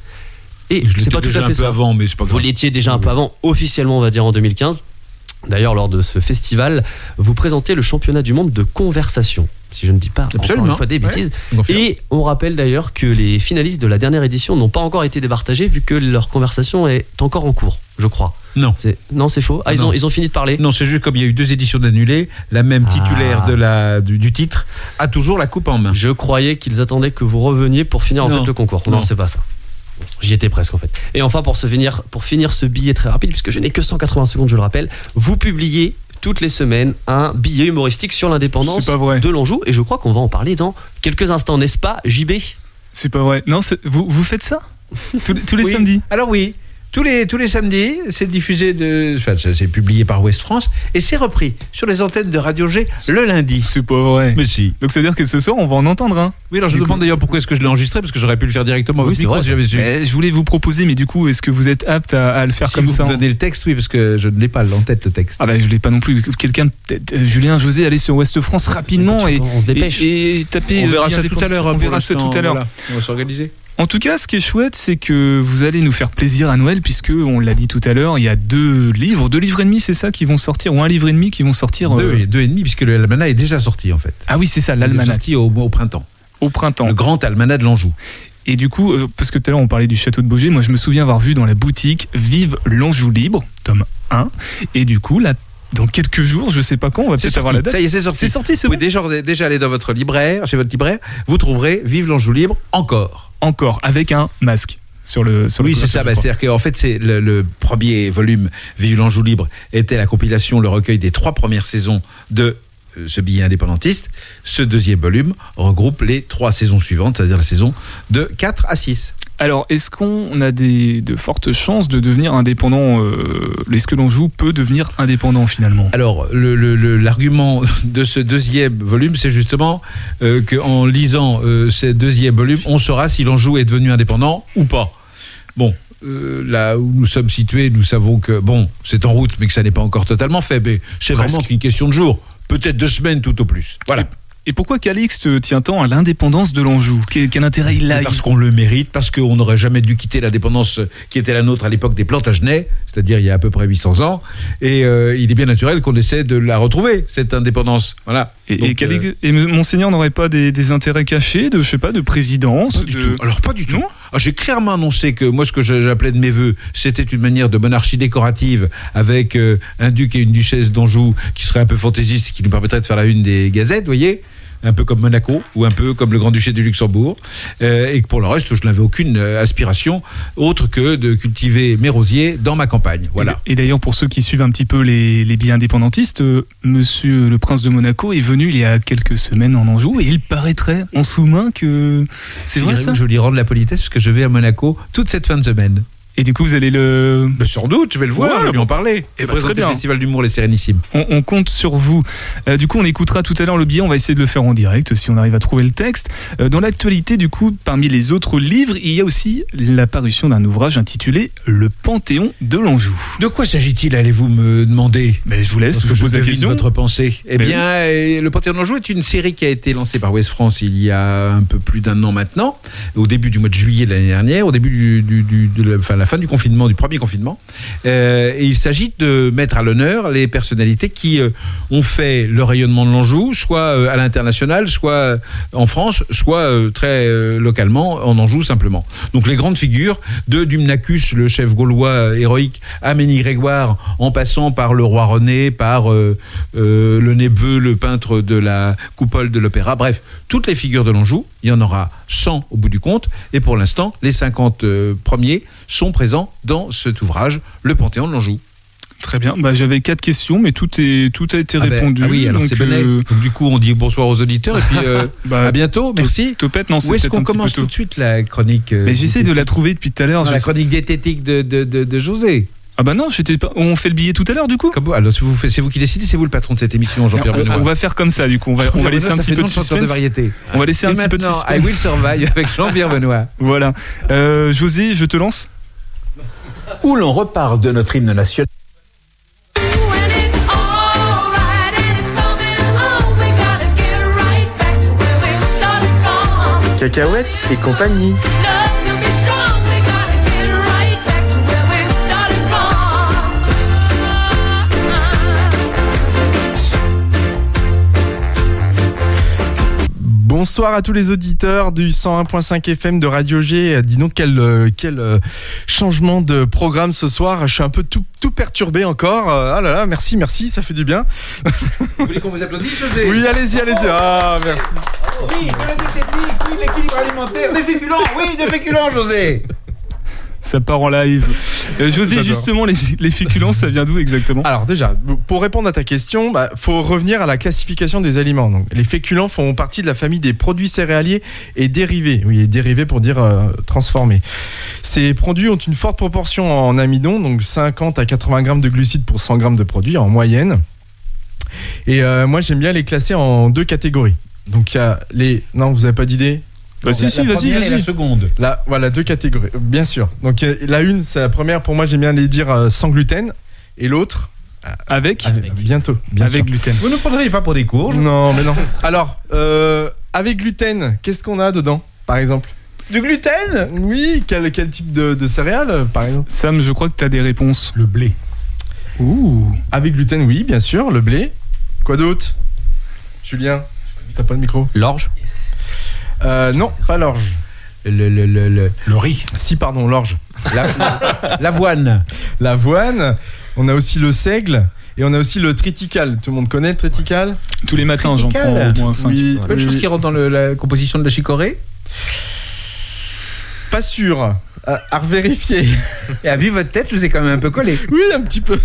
Et
Je l'étais
pas tout
déjà
à
un
fait
peu
ça.
avant, mais c'est pas
Vous
grave.
l'étiez déjà un peu avant, officiellement on va dire en 2015. D'ailleurs, lors de ce festival, vous présentez le championnat du monde de conversation. Si je ne dis pas encore
Absolument.
une fois des bêtises. Et on rappelle d'ailleurs que les finalistes de la dernière édition n'ont pas encore été départagés vu que leur conversation est encore en cours, je crois.
Non.
C'est- Non, c'est faux. Ah, ils,
Non.
ont, ils ont fini de parler
Non, c'est juste comme il y a eu deux éditions d'annulés, la même titulaire
Ah.
de la, du, du titre a toujours la coupe en main.
Je croyais qu'ils attendaient que vous reveniez pour finir en
Non.
fait le concours. Non,
Non.
c'est pas ça. J'y étais presque en fait. Et enfin, pour, se finir, pour finir ce billet très rapide, puisque je n'ai que 180 secondes, je le rappelle, vous publiez toutes les semaines un billet humoristique sur l'indépendance de l'Anjou. Et je crois qu'on va en parler dans quelques instants, n'est-ce pas, JB
C'est pas vrai. Non, vous, vous faites ça? Tous, les- tous les
Oui.
samedis?
Alors oui, tous les, tous les samedis, c'est diffusé de. Enfin, c'est publié par Ouest France et c'est repris sur les antennes de Radio G le lundi.
C'est pas vrai.
Mais si.
Donc ça veut dire que ce soir, on va en entendre un.
Oui, alors je
Du
me
coup-
demande d'ailleurs pourquoi est-ce que je l'ai enregistré, parce que j'aurais pu le faire directement
Oui, c'est
micro
vrai.
si j'avais su.
Eh, je voulais vous proposer, mais du coup, est-ce que vous êtes apte à, à le faire
si
comme
vous
ça
me
en-
donnez le texte, oui, parce que je ne l'ai pas en tête, le texte.
Ah bah je l'ai pas non plus. Quelqu'un, euh, Julien, José, allez sur Ouest France rapidement et,
On se dépêche.
et, et tapez.
on
euh,
verra
bien
ça tout à l'heure.
On
hein,
verra ça tout à l'heure.
On va s'organiser.
En tout cas, ce qui est chouette, c'est que vous allez nous faire plaisir à Noël, puisque on l'a dit tout à l'heure, il y a deux livres, deux livres et demi, c'est ça, qui vont sortir, ou un livre et demi qui vont sortir.
Deux,
euh,
et deux et demi, puisque le almanach est déjà sorti en fait.
Ah oui, c'est ça,
Il est
l'almanach,
sorti au, au printemps.
au printemps.
Le grand almanach de l'Anjou.
Et du coup, euh, parce que tout à l'heure on parlait du château de Beaugé, moi je me souviens avoir vu dans la boutique Vive l'Anjou libre, tome 1. Et du coup, là, dans quelques jours, je sais pas quand, on va peut-être avoir la date.
Ça y est, c'est sorti.
C'est sorti, c'est
Vous
bon.
pouvez déjà, déjà aller dans votre libraire, chez votre libraire, vous trouverez Vive l'Anjou libre encore.
Encore, avec un masque sur le sur
Oui, c'est ça. bah. C'est-à-dire qu'en fait, c'est le, le premier volume, Vive l'Anjou libre, était la compilation, le recueil des trois premières saisons de euh, ce billet indépendantiste. Ce deuxième volume regroupe les trois saisons suivantes, c'est-à-dire la saison de 4 à 6.
Alors, est-ce qu'on a des, de fortes chances de devenir indépendant euh, Est-ce que l'Anjou peut devenir indépendant finalement?
Alors, le- le- le- l'argument de ce deuxième volume, c'est justement euh, qu'en lisant euh, ce deuxième volume, on saura si l'Anjou est devenu indépendant ou pas. Bon, là où nous sommes situés, nous savons que, bon, c'est en route, mais que ça n'est pas encore totalement fait. Mais c'est vraiment qu'une question de jours. Peut-être deux semaines tout au plus. Voilà.
Et pourquoi Calixte tient tant à l'indépendance de l'Anjou? Quel, quel intérêt il a?
Parce qu'on le mérite, parce qu'on n'aurait jamais dû quitter l'indépendance qui était la nôtre à l'époque des Plantagenets, c'est-à-dire il y a à peu près 800 ans. Et euh, il est bien naturel qu'on essaie de la retrouver, cette indépendance. Voilà.
Et,
Donc,
et Calixte-
euh,
et Monseigneur n'aurait pas des, des intérêts cachés de, je sais pas, de présidence
Pas du
de-
tout. Alors pas du tout.
Non
J'ai clairement annoncé que moi ce que j'appelais de mes voeux, c'était une manière de monarchie décorative avec euh, un duc et une duchesse d'Anjou qui serait un peu fantaisiste et qui nous permettrait de faire la une des gazettes, vous voyez. Un peu comme Monaco ou un peu comme le Grand-Duché du Luxembourg. Euh, et que pour le reste, je n'avais aucune euh, aspiration autre que de cultiver mes rosiers dans ma campagne. Voilà.
Et d'ailleurs, pour ceux qui suivent un petit peu les, les billets indépendantistes, euh, monsieur le prince de Monaco est venu il y a quelques semaines en Anjou et il paraîtrait en sous-main que c'est vrai ça.
Que Je lui rends la politesse parce que je vais à Monaco toute cette fin de semaine.
Et du coup, vous allez le.
Mais sans doute, je vais le voir,
Ouais,
je vais lui en parler.
Eh
Et
ben, très bien.
le Festival d'humour Les Sérénissimes.
On, on compte sur vous. Euh, du coup, on écoutera tout à l'heure le billet. On va essayer de le faire en direct si on arrive à trouver le texte. Euh, dans l'actualité, du coup, parmi les autres livres, il y a aussi la parution d'un ouvrage intitulé Le Panthéon de l'Anjou.
De quoi s'agit-il, allez-vous me demander?
Mais je vous laisse,
Parce
je vous pose la question.
votre pensée. Eh
Mais
bien, euh, Le Panthéon d'Anjou est une série qui a été lancée par West France il y a un peu plus d'un an maintenant, au début du mois de juillet de l'année dernière, au début du, du- du- de la, enfin, la fin du confinement, du premier confinement. Euh, et il s'agit de mettre à l'honneur les personnalités qui euh, ont fait le rayonnement de l'Anjou, soit euh, à l'international, soit en France, soit très localement en Anjou simplement. Donc les grandes figures de Dumnacus, le chef gaulois héroïque, à Ménigrégoire, en passant par le roi René, par le neveu, le peintre de la coupole de l'opéra, bref, toutes les figures de l'Anjou, il y en aura 100 au bout du compte, et pour l'instant, les 50 euh, premiers sont présents dans cet ouvrage, Le Panthéon de l'Anjou.
Très bien. Bah, J'avais quatre questions, mais tout, est, tout a été
Ah ben,
répondu.
ah oui, alors c'est
euh,
du coup, on dit bonsoir aux auditeurs, et puis euh,
bah,
à bientôt, merci.
Topette, non,
Où est-ce qu'on commence tout de suite la chronique euh,
Mais j'essaie de la trouver depuis tout à l'heure.
la chronique diététique de, de, de, de José.
Ah bah non, pas... on fait le billet tout à l'heure du coup
Comme vous- Alors, c'est vous, c'est vous qui décidez, c'est vous le patron de cette émission, Jean-Pierre Benoît.
on va faire comme ça du coup, on va, on va laisser
Benoît,
un petit peu de
de variété.
On va laisser
Et
un petit peu de suspense.
I Will Survive avec Jean-Pierre Benoît.
Voilà. Euh, José, je te lance.
Où l'on reparle de notre hymne national.
Cacahuètes et compagnie.
Bonsoir à tous les auditeurs du 101.5 FM de Radio G. Dis donc quel, euh, quel euh, changement de programme ce soir. Je suis un peu tout, tout perturbé encore. Euh, Ah là là, merci, merci, ça fait du bien.
Vous voulez qu'on vous applaudisse, José?
Oui, allez-y, allez-y. Ah, merci.
Oui, de la diététique, oui, l'équilibre alimentaire, des féculents, oui, des féculents, José.
Ça part en live. Euh, José, justement, les, les féculents, ça vient d'où exactement?
Alors déjà, pour répondre à ta question, bah, faut revenir à la classification des aliments. Donc, les féculents font partie de la famille des produits céréaliers et dérivés. Oui, dérivés pour dire euh, transformés. Ces produits ont une forte proportion en amidon, donc 50 à 80 grammes de glucides pour 100 grammes de produits en moyenne. Et euh, moi, j'aime bien les classer en deux catégories. Donc il y a les. Non, vous avez pas d'idée?
Bah si,
la,
si,
la
vas-y,
et la
vas-y.
seconde.
Là, voilà, deux catégories, euh, bien sûr. Donc euh, la une, c'est la première, pour moi, j'aime bien les dire euh, sans gluten. Et l'autre,
Avec
avec- bientôt, bien
Avec
sûr.
gluten.
Vous ne prendriez pas pour des courges
Non, mais non. Alors, euh, avec gluten, qu'est-ce qu'on a dedans, par exemple?
Du gluten?
Oui, quel, quel type de, de céréales, euh, par exemple?
Sam, je crois que tu as des réponses.
Le blé.
Ouh.
Avec gluten, oui, bien sûr, le blé. Quoi d'autre? Julien, t'as pas de micro?
L'orge
euh, Non, pas l'orge.
le, le, le, le-
Le riz.
Si, pardon, l'orge.
la- L'avoine.
L'avoine, on a aussi le seigle. Et on a aussi le triticale. Tout le monde connaît le triticale?
Tous les matins, j'en prends au moins 5.
Oui,
Pas choses
oui.
qui rentrent dans le- la composition de la chicorée?
Pas sûr. À, à revérifier.
Et à vu votre tête, je vous ai quand même un peu collé.
Oui, un petit peu.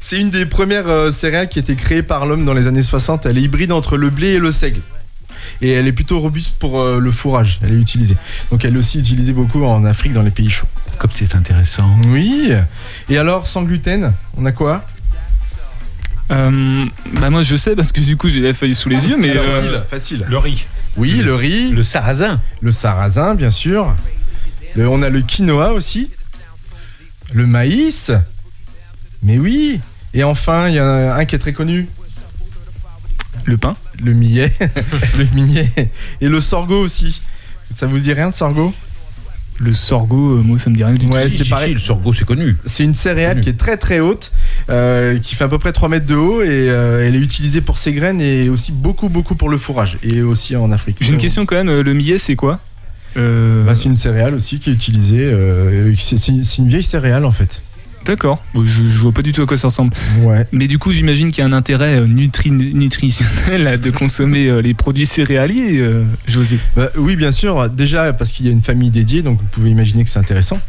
C'est une des premières euh, céréales qui a été créée par l'homme dans les années 60. Elle est hybride entre le blé et le seigle. Et elle est plutôt robuste pour euh, le fourrage. Elle est utilisée. Donc elle est aussi utilisée beaucoup en Afrique, dans les pays chauds.
Comme c'est intéressant.
Oui. Et alors, sans gluten, on a quoi?
Euh, bah moi je sais parce que du coup j'ai la feuille sous les yeux, mais
Alors,
euh,
Facile, facile.
Le riz.
Oui, le, riz,
Le sarrasin.
le sarrasin, bien sûr. Le- on a le quinoa aussi. Le maïs. Mais oui. Et enfin, il y en a un qui est très connu.
Le pain.
Le millet. le millet. Et le sorgho aussi. Ça vous dit rien, le sorgho?
Le sorgho, euh, moi ça me dit rien du
Ouais,
tout.
C'est pareil.
le sorgho, c'est connu.
C'est une céréale
Connu.
qui est très très haute, euh, qui fait à peu près 3 mètres de haut et euh, elle est utilisée pour ses graines et aussi beaucoup beaucoup pour le fourrage et aussi en Afrique.
J'ai une question quand même, le millet c'est quoi? Euh,
Bah, c'est une céréale aussi qui est utilisée. euh, c'est c'est une, c'est une vieille céréale en fait.
D'accord. Je, je vois pas du tout à quoi ça ressemble.
Ouais.
Mais du coup, j'imagine qu'il y a un intérêt euh, nutri- nutritionnel à de consommer euh, les produits céréaliers, euh, José.
Bah, oui, bien sûr. Déjà parce qu'il y a une famille dédiée, donc vous pouvez imaginer que c'est intéressant.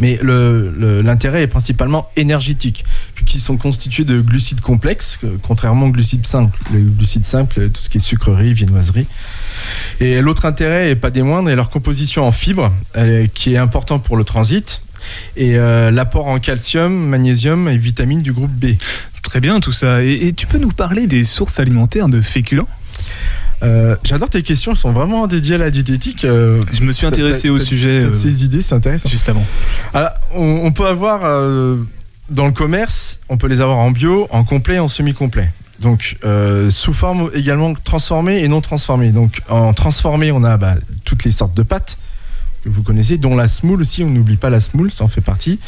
Mais l'intérêt est principalement énergétique, puisqu'ils sont constitués de glucides complexes, contrairement aux glucides simples. Les glucides simples, tout ce qui est sucrerie, viennoiserie. Et l'autre intérêt, et pas des moindres, est leur composition en fibres, qui est important pour le transit, et euh, l'apport en calcium, magnésium et vitamines du groupe B.
Très bien tout ça. Et, et tu peux nous parler des sources alimentaires de féculents?
Euh, J'adore tes questions, elles sont vraiment dédiées à la diététique. euh,
Je me suis intéressé au sujet euh,
Ces idées, c'est intéressant.
juste avant.
Alors, on, on peut avoir dans le commerce, on peut les avoir en bio, en complet, en semi-complet. Donc sous forme également transformée et non transformée. Donc en transformé, on a bah, toutes les sortes de pâtes que vous connaissez, dont la semoule aussi. On n'oublie pas la semoule, ça en fait partie.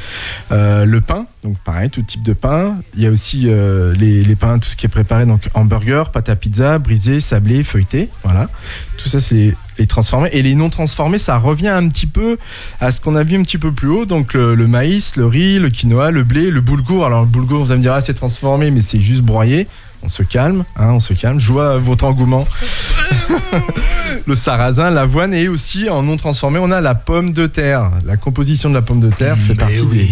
Euh, le pain, donc pareil, tout type de pain. Il y a aussi euh, les, pains, tout ce qui est préparé, donc hamburger, pâte à pizza, brisé, sablé, feuilleté. Voilà. Tout ça, c'est les, les transformés. Et les non transformés, ça revient un petit peu à ce qu'on a vu un petit peu plus haut. Donc le, le maïs, le riz, le quinoa, le blé, le boulgour. Alors le boulgour, vous allez me dire, ah, c'est transformé, mais c'est juste broyé. On se calme, hein, on se calme. Je vois votre engouement. le sarrasin, l'avoine et aussi en non transformé, on a la pomme de terre. La composition de la pomme de terre fait partie des,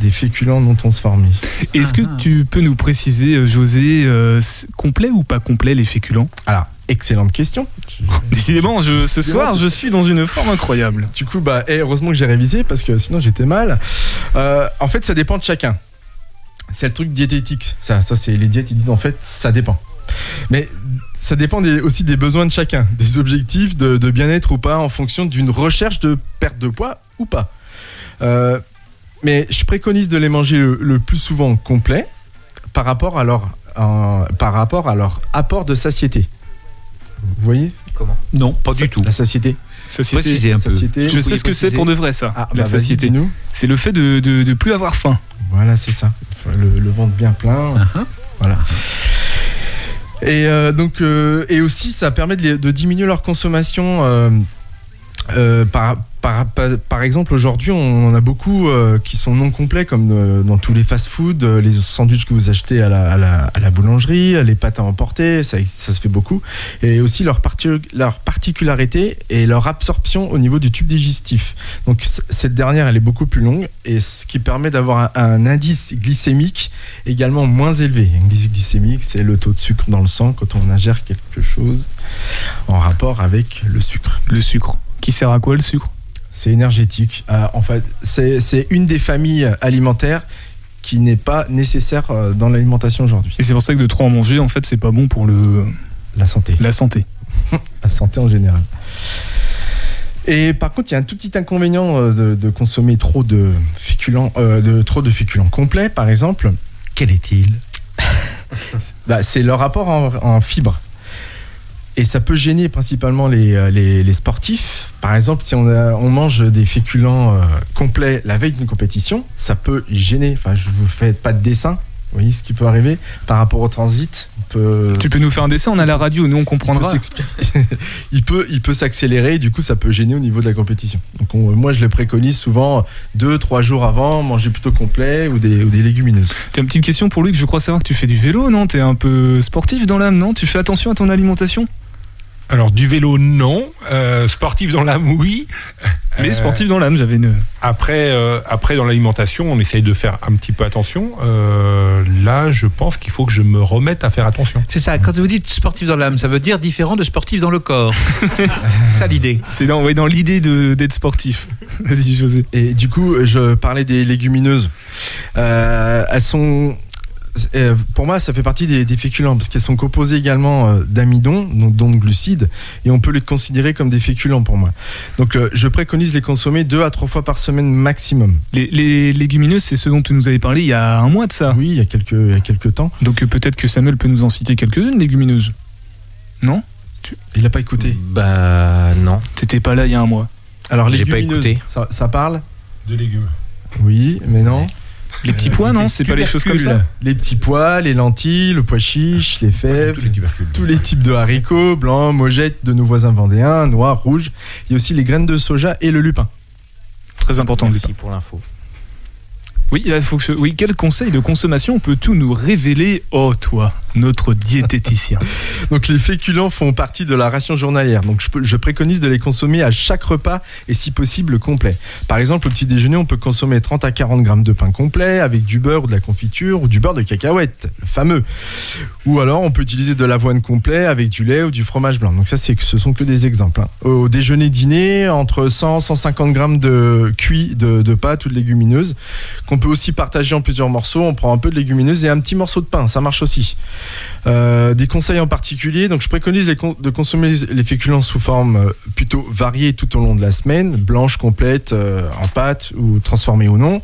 des féculents non transformés.
Est-ce que tu peux nous préciser, euh, José, euh, complet ou pas complet les féculents?
Alors, excellente question.
Décidément, je, ce soir, je suis dans une forme incroyable.
Du coup, bah, eh, heureusement que j'ai révisé parce que sinon j'étais mal. Euh, en fait, ça dépend de chacun. C'est le truc diététique. Ça, ça c'est les diètes. Ils disent en fait, ça dépend. Mais ça dépend des- aussi des besoins de chacun, des objectifs de, de bien-être ou pas, en fonction d'une recherche de perte de poids ou pas. Euh, mais je préconise de les manger le, le plus souvent complet par rapport à leur, euh, par rapport à leur apport de satiété. Vous voyez?
Comment?
Non, pas du tout.
La satiété.
Satiété.
Un peu.
Satiété.
Je sais ce que c'est pour de vrai, ça,
Ah,
la
bah,
satiété.
dis-nous.
C'est le fait de, de, de plus avoir faim.
Voilà, c'est ça. Le, le ventre bien plein. Voilà. Et euh, donc, euh, et aussi, ça permet de, de diminuer leur consommation. euh, par, par, exemple, aujourd'hui, on en a beaucoup euh, qui sont non complets, comme euh, dans tous les fast-food, euh, les sandwichs que vous achetez à la, boulangerie, les pâtes à emporter, ça, se fait beaucoup. Et aussi leur, parti- leur particularité et leur absorption au niveau du tube digestif. Donc, cette dernière, elle est beaucoup plus longue, et ce qui permet d'avoir un, un indice glycémique également moins élevé. L'indice glycémique, c'est le taux de sucre dans le sang quand on ingère quelque chose en rapport avec le sucre.
Le sucre. Qui sert à quoi le sucre?
C'est énergétique. Euh, en fait, c'est une des familles alimentaires qui n'est pas nécessaire euh, dans l'alimentation aujourd'hui.
Et c'est pour ça que de trop en manger, en fait, c'est pas bon pour le,
La santé.
la santé.
La santé en général. Et par contre, il y a un tout petit inconvénient euh, de, de consommer trop de féculents, euh, de, trop de féculents complets, par exemple.
Quel est-il?
Bah, c'est leur rapport en, en fibres. Et ça peut gêner principalement les, euh, les, les sportifs. Par exemple, si on, a- on mange des féculents euh, complets la veille d'une compétition, ça peut gêner. Enfin, je vous fais pas de dessin. Vous voyez ce qui peut arriver par rapport au transit? Peut,
Tu peux nous faire un dessin, on a la radio, nous on comprendra.
il peut, il peut s'accélérer. Du coup, ça peut gêner au niveau de la compétition. Donc, on- moi, je le préconise souvent deux, trois jours avant, manger plutôt complet ou des, ou des légumineuses.
T'as une petite question pour lui que je crois savoir que tu fais du vélo, non? T'es un peu sportif dans l'âme, non? Tu fais attention à ton alimentation?
Alors du vélo non, Euh, sportif dans l'âme oui.
Mais
Euh,
sportif dans l'âme, j'avais une.
Après, euh, après dans l'alimentation, on essaye de faire un petit peu attention. Euh, là, je pense qu'il faut que je me remette à faire attention.
C'est ça, quand vous dites sportif dans l'âme, ça veut dire différent de sportif dans le corps. C'est ça l'idée.
C'est dans, ouais, dans l'idée de- d'être sportif. Vas-y, José.
Et du coup, je parlais des légumineuses. Euh, elles sont. Euh, Pour moi, ça fait partie des, des féculents parce qu'elles sont composées également euh, d'amidon, donc dont de glucides, et on peut les considérer comme des féculents pour moi. Donc, euh, je préconise les consommer deux à trois fois par semaine maximum.
Les, les légumineuses, c'est ce dont tu nous avais parlé il y a un mois de ça.
Oui, il y a quelques, il y a quelques temps.
Donc peut-être que Samuel peut nous en citer quelques-unes, légumineuses. Non?
Il n'a pas écouté.
Bah non.
T'étais pas là il y a un mois.
Alors,
J'ai pas
légumineuses,
écouté.
ça, ça parle?
De légumes.
Oui, mais non.
Les petits pois, non C'est pas les choses comme ça
Les petits pois, les lentilles, le pois chiche, les fèves,
Tous les tubercules.
tous les types de haricots, blancs, mojettes de nos voisins vendéens, noirs, rouges. Il y a aussi les graines de soja et le lupin.
Très important, le
Merci pour l'info.
Oui, il faut oui, quel conseil de consommation peux-tu nous révéler, oh toi, notre diététicien
Donc les féculents font partie de la ration journalière. Donc je, préconise de les consommer à chaque repas et si possible complet. Par exemple, au petit déjeuner, on peut consommer 30 à 40 grammes de pain complet avec du beurre ou de la confiture ou du beurre de cacahuète, le fameux. Ou alors on peut utiliser de l'avoine complet avec du lait ou du fromage blanc. Donc ça, c'est ce sont que des exemples. hein. Au déjeuner dîner, entre 100 150 grammes de cuit de, de pâtes ou de légumineuses peut aussi partager en plusieurs morceaux. On prend un peu de légumineuses et un petit morceau de pain, ça marche aussi. Euh, des conseils en particulier, donc je préconise de consommer les- féculents sous forme euh, plutôt variée tout au long de la semaine, blanche complète euh, en pâte ou transformée ou non.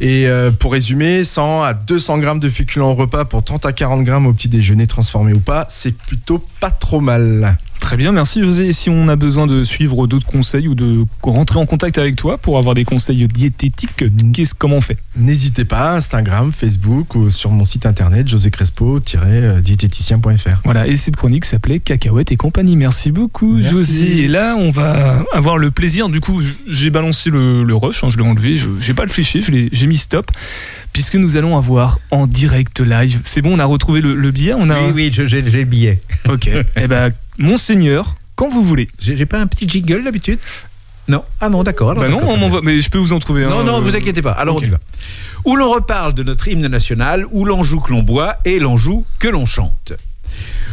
Et pour résumer, 100 à 200 grammes de féculents au repas pour 30 à 40 grammes au petit déjeuner transformé ou pas, c'est plutôt pas trop mal.
Très bien, merci José. Et si on a besoin de suivre d'autres conseils ou de rentrer en contact avec toi pour avoir des conseils diététiques, qu'est-ce comment on fait?
N'hésitez pas, Instagram, Facebook ou sur mon site internet josécrespo-diététicien.fr.
Voilà, et cette chronique s'appelait Cacahuètes et compagnie. Merci beaucoup,
Merci.
José. Et là, on va avoir le plaisir. Du coup, j'ai balancé le, le rush, hein, je l'ai enlevé, je j'ai pas le fichier, j'ai mis stop, puisque nous allons avoir en direct live. C'est bon, on a retrouvé le, le billet on a...
Oui, oui, j'ai le billet.
Ok. eh ben, Monseigneur, quand vous voulez.
J'ai pas un petit jingle d'habitude? Non Ah non, d'accord.
Bah non, on m'envoie- mais je peux vous en trouver un.
Non, non,
euh,
vous inquiétez pas. Alors on y va. Où l'on reparle de notre hymne national, où l'on joue que l'on boit et l'on joue que l'on chante.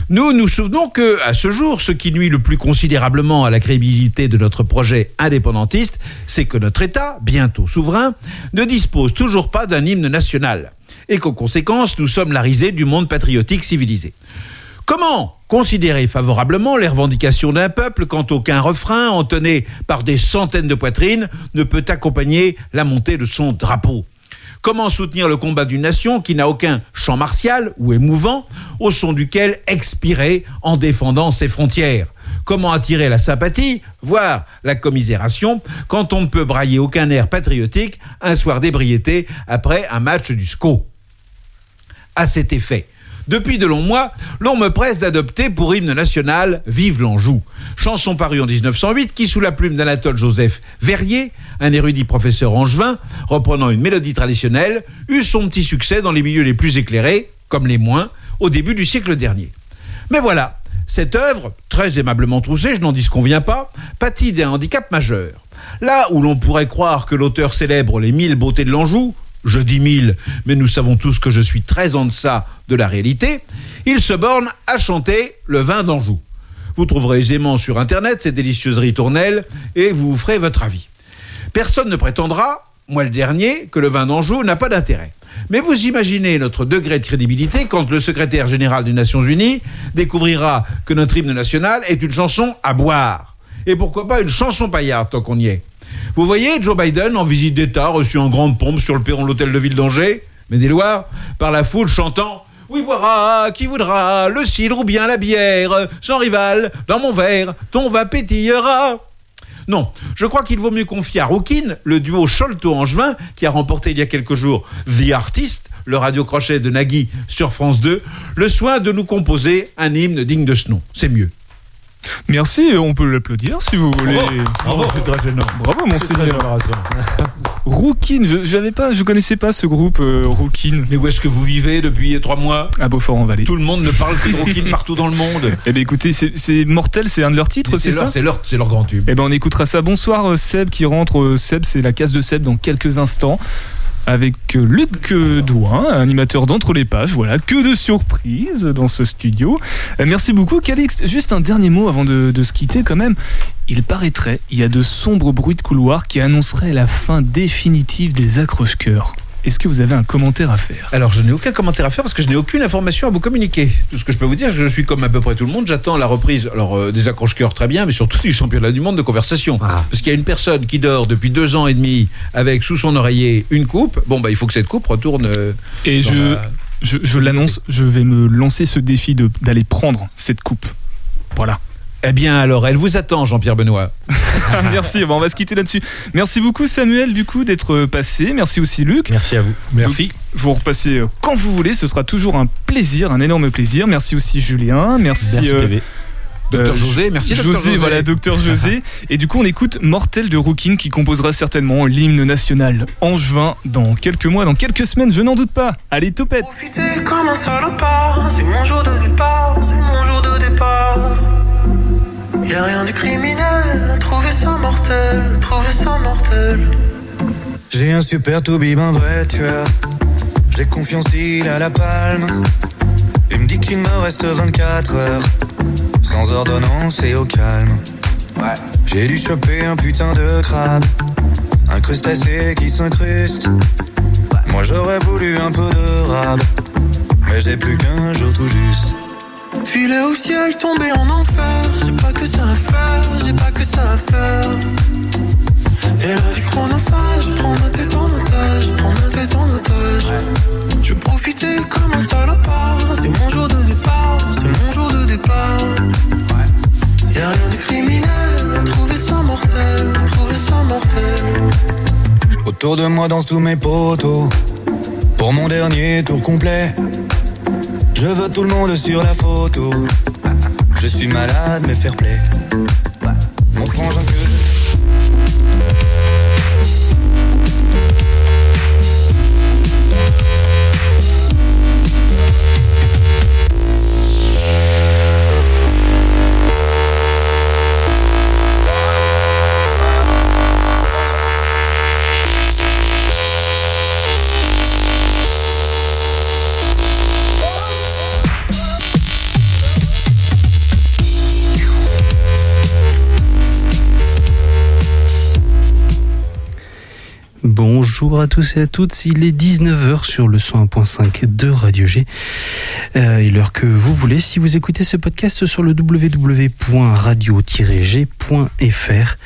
Nous nous souvenons que, à ce jour, ce qui nuit le plus considérablement à la crédibilité de notre projet indépendantiste, c'est que notre État, bientôt souverain, ne dispose toujours pas d'un hymne national, et qu'en conséquence, nous sommes la risée du monde patriotique civilisé. Comment considérer favorablement les revendications d'un peuple quand aucun refrain, entonné par des centaines de poitrines, ne peut accompagner la montée de son drapeau? Comment soutenir le combat d'une nation qui n'a aucun chant martial ou émouvant au son duquel expirer en défendant ses frontières? Comment attirer la sympathie, voire la commisération, quand on ne peut brailler aucun air patriotique un soir d'ébriété après un match du SCO à cet effet. Depuis de longs mois, l'on me presse d'adopter pour hymne national Vive l'Anjou, chanson parue en 1908 qui, sous la plume d'Anatole Joseph Verrier, un érudit professeur angevin, reprenant une mélodie traditionnelle, eut son petit succès dans les milieux les plus éclairés, comme les moins, au début du siècle dernier. Mais voilà, cette œuvre, très aimablement troussée, je n'en disconviens pas, pâtit d'un handicap majeur. Là où l'on pourrait croire que l'auteur célèbre les mille beautés de l'Anjou, je dis mille, mais nous savons tous que je suis très en deçà de la réalité, il se borne à chanter le vin d'Anjou. Vous trouverez aisément sur Internet ces délicieuses ritournelles et vous ferez votre avis. Personne ne prétendra, moi le dernier, que le vin d'Anjou n'a pas d'intérêt. Mais vous imaginez notre degré de crédibilité quand le secrétaire général des Nations Unies découvrira que notre hymne national est une chanson à boire. Et pourquoi pas une chanson paillarde tant qu'on y est. Vous voyez Joe Biden en visite d'État reçu en grande pompe sur le perron de l'hôtel de ville d'Angers, Maine-et-Loire, par la foule chantant Oui boira, qui voudra, le cidre ou bien la bière, sans rival, dans mon verre, ton vin pétillera. Non, je crois qu'il vaut mieux confier à Rookin, le duo Sholto-Angevin, qui a remporté il y a quelques jours The Artist, le radio-crochet de Nagui sur France 2, le soin de nous composer un hymne digne de ce nom. C'est mieux.
Merci, on peut l'applaudir si vous voulez.
Bravo, c'est très gênant.
Bravo, monseigneur. Rookin, je j'avais pas, je connaissais pas ce groupe euh, Rookin.
Mais où est-ce que vous vivez depuis trois mois
À Beaufort-en-Vallée.
Tout le monde ne parle que de Rookin partout dans le monde.
Eh ben écoutez, c'est c'est mortel, c'est un de leurs titres,
Mais
c'est ça
leur- C'est leur, c'est leur grand tube.
Eh ben on écoutera ça. Bonsoir euh, Seb qui rentre. Euh, Seb, c'est la case de Seb dans quelques instants. Avec euh, Luc Douin, animateur d'Entre les Pages. Voilà, que de surprises dans ce studio. Euh, merci beaucoup, Calixte. Juste un dernier mot avant de, se quitter, quand même. Il paraîtrait, il y a de sombres bruits de couloir qui annonceraient la fin définitive des accroche-coeurs. Est-ce que vous avez un commentaire à faire?
Alors, je n'ai aucun commentaire à faire parce que je n'ai aucune information à vous communiquer. Tout ce que je peux vous dire, je suis comme à peu près tout le monde. J'attends la reprise alors, euh, des accroche-cœurs très bien, mais surtout du championnat du monde de conversation. Parce qu'il y a une personne qui dort depuis deux ans et demi avec sous son oreiller une coupe. Bon, bah, il faut que cette coupe retourne. euh,
Et je,
la-
je, je l'annonce, je vais me lancer ce défi de- d'aller prendre cette coupe. Voilà.
Eh bien, alors, elle vous attend, Jean-Pierre Benoît.
Merci, bon, on va se quitter là-dessus. Merci beaucoup Samuel du coup d'être passé. Merci aussi Luc.
Merci à vous.
Merci.
Je vous repasser euh, quand vous voulez, ce sera toujours un plaisir, un énorme plaisir. Merci aussi Julien, merci,
Merci,
euh,
bébé.
Docteur José, merci,
José,
Docteur José.
voilà, docteur José. Et du coup, on écoute Mortel de Rookin qui composera certainement l'hymne national angevin dans quelques mois, dans quelques semaines, je n'en doute pas. Allez, topette
Profiter comme un salopard, c'est mon jour de départ, c'est mon jour de départ. Y a rien de criminel, trouver ça mortel, trouver ça mortel. J'ai un super toubib, un vrai tueur. J'ai confiance, il a la palme. Il me dit qu'il me reste 24 heures. Sans ordonnance et au calme. J'ai dû choper un putain de crabe. Un crustacé qui s'incruste. Moi j'aurais voulu un peu de rab. Mais j'ai plus qu'un jour tout juste. Filer au ciel, tomber en enfer. J'ai pas que ça à faire, j'ai pas que ça à faire. Et la vie chronophage, prends ma tête en otage, prends ma tête en otage. Je veux profiter comme un salopard. C'est mon jour de départ, c'est mon jour de départ. Y'a rien de criminel, trouver ça mortel, trouver ça mortel. Autour de moi dansent tous mes potos. Pour mon dernier tour complet, je veux tout le monde sur la photo. Je suis malade, mais fair play. Mon frangin
Bonjour à tous et à toutes, il est 19h sur le 101.5 de Radio G. Euh, et l'heure que vous voulez, si vous écoutez ce podcast sur le www.radio-g.fr,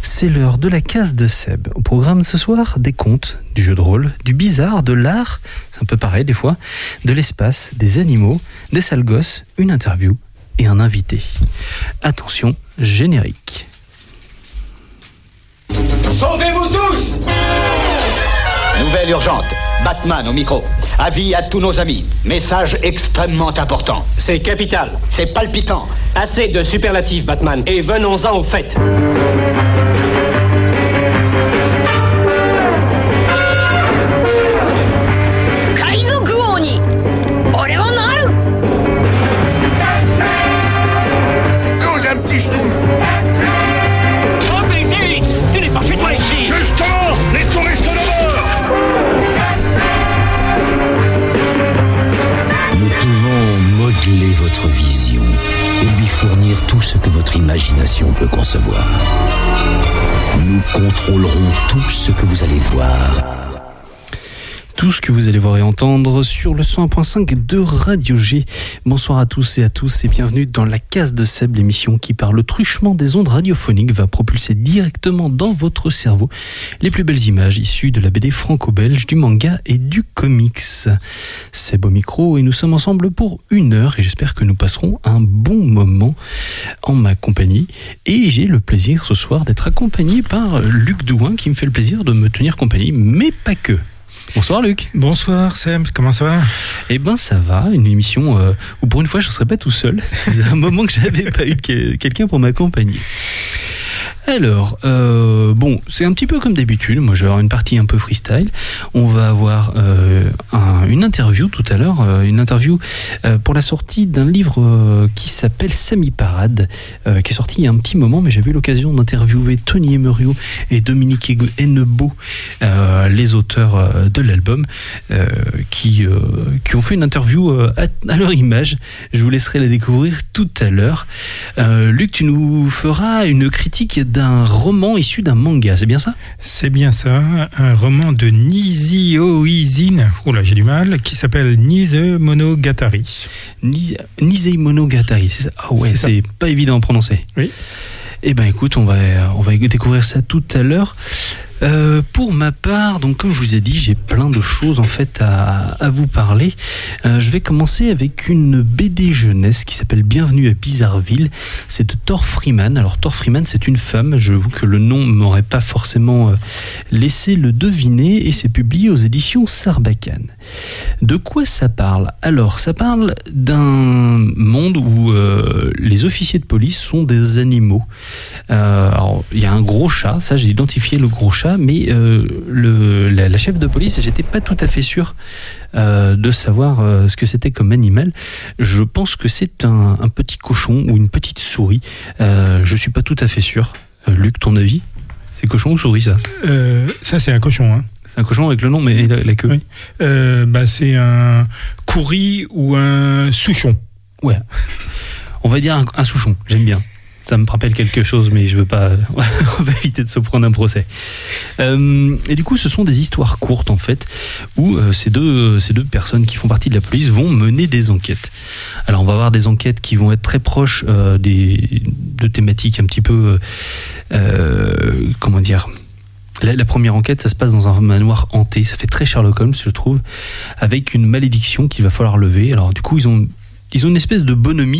c'est l'heure de la case de Seb. Au programme ce soir, des contes, du jeu de rôle, du bizarre, de l'art, c'est un peu pareil des fois, de l'espace, des animaux, des sales gosses, une interview et un invité. Attention, générique.
Sauvez-vous tous Nouvelle urgente. Batman au micro. Avis à tous nos amis. Message extrêmement important. C'est capital. C'est palpitant.
Assez de superlatifs, Batman, et venons-en au fait.
Imagination peut concevoir. Nous contrôlerons tout ce que vous allez voir.
Tout ce que vous allez voir et entendre sur le 101.5 de Radio G. Bonsoir à tous et à tous et bienvenue dans la case de Seb, l'émission qui par le truchement des ondes radiophoniques va propulser directement dans votre cerveau les plus belles images issues de la BD franco-belge, du manga et du comics. Seb au micro et nous sommes ensemble pour une heure et j'espère que nous passerons un bon moment en ma compagnie. Et j'ai le plaisir ce soir d'être accompagné par Luc Douin qui me fait le plaisir de me tenir compagnie, mais pas que. Bonsoir Luc.
Bonsoir Sam, comment ça va?
Eh ben ça va, une émission euh, où pour une fois je ne serais pas tout seul. Faisait un moment que j'avais pas eu que- quelqu'un pour m'accompagner. Alors, euh, bon, c'est un petit peu comme d'habitude. Moi, je vais avoir une partie un peu freestyle. On va avoir euh, un- une interview tout à l'heure, euh, une interview pour la sortie d'un livre qui s'appelle Sami Parade, qui est sorti il y a un petit moment, mais j'avais eu l'occasion d'interviewer Tony Emerio et Dominique Hennebeau, les auteurs de l'album, qui, ont fait une interview à, à leur image. Je vous laisserai la découvrir tout à l'heure. Luc, tu nous feras une critique d'un roman issu d'un manga, c'est bien ça?
C'est bien ça, un roman de Nizi Oizin, oh là j'ai du mal, qui s'appelle Nise Monogatari.
Ni- Nisei Monogatari, c'est ça? Ah ouais,
c'est
pas évident à prononcer.
Oui.
Eh ben écoute, on va, on va découvrir ça tout à l'heure. Euh, pour ma part, donc comme je vous ai dit, j'ai plein de choses en fait à, vous parler. Euh, je vais commencer avec une BD jeunesse qui s'appelle Bienvenue à Bizarreville. C'est de Thor Freeman. Alors Thor Freeman, c'est une femme. Je vous que le nom m'aurait pas forcément euh, laissé le deviner et c'est publié aux éditions Sarbacane. De quoi ça parle? Alors, ça parle d'un monde où les officiers de police sont des animaux. Alors, il y a un gros chat, ça j'ai identifié le gros chat, mais euh, le, la, la chef de police, j'étais pas tout à fait sûr euh, de savoir euh, ce que c'était comme animal. Je pense que c'est un, un petit cochon ou une petite souris. Je suis pas tout à fait sûr. Luc, ton avis? C'est cochon ou souris ça?
Ça, c'est un cochon. Hein.
C'est un cochon avec le nom, mais la, la queue.
Oui. Bah, c'est un courri ou un souchon.
Ouais. On va dire un, un souchon, j'aime bien. Ça me rappelle quelque chose, mais je veux pas. On va éviter de se prendre un procès. Euh, et du coup, ce sont des histoires courtes en fait, où euh, ces deux ces deux personnes qui font partie de la police vont mener des enquêtes. Alors, on va avoir des enquêtes qui vont être très proches euh, des de thématiques un petit peu comment dire. La, la première enquête, ça se passe dans un manoir hanté. Ça fait très Sherlock Holmes, je trouve, avec une malédiction qu'il va falloir lever. Alors, du coup, ils ont ils ont une espèce de bonhomie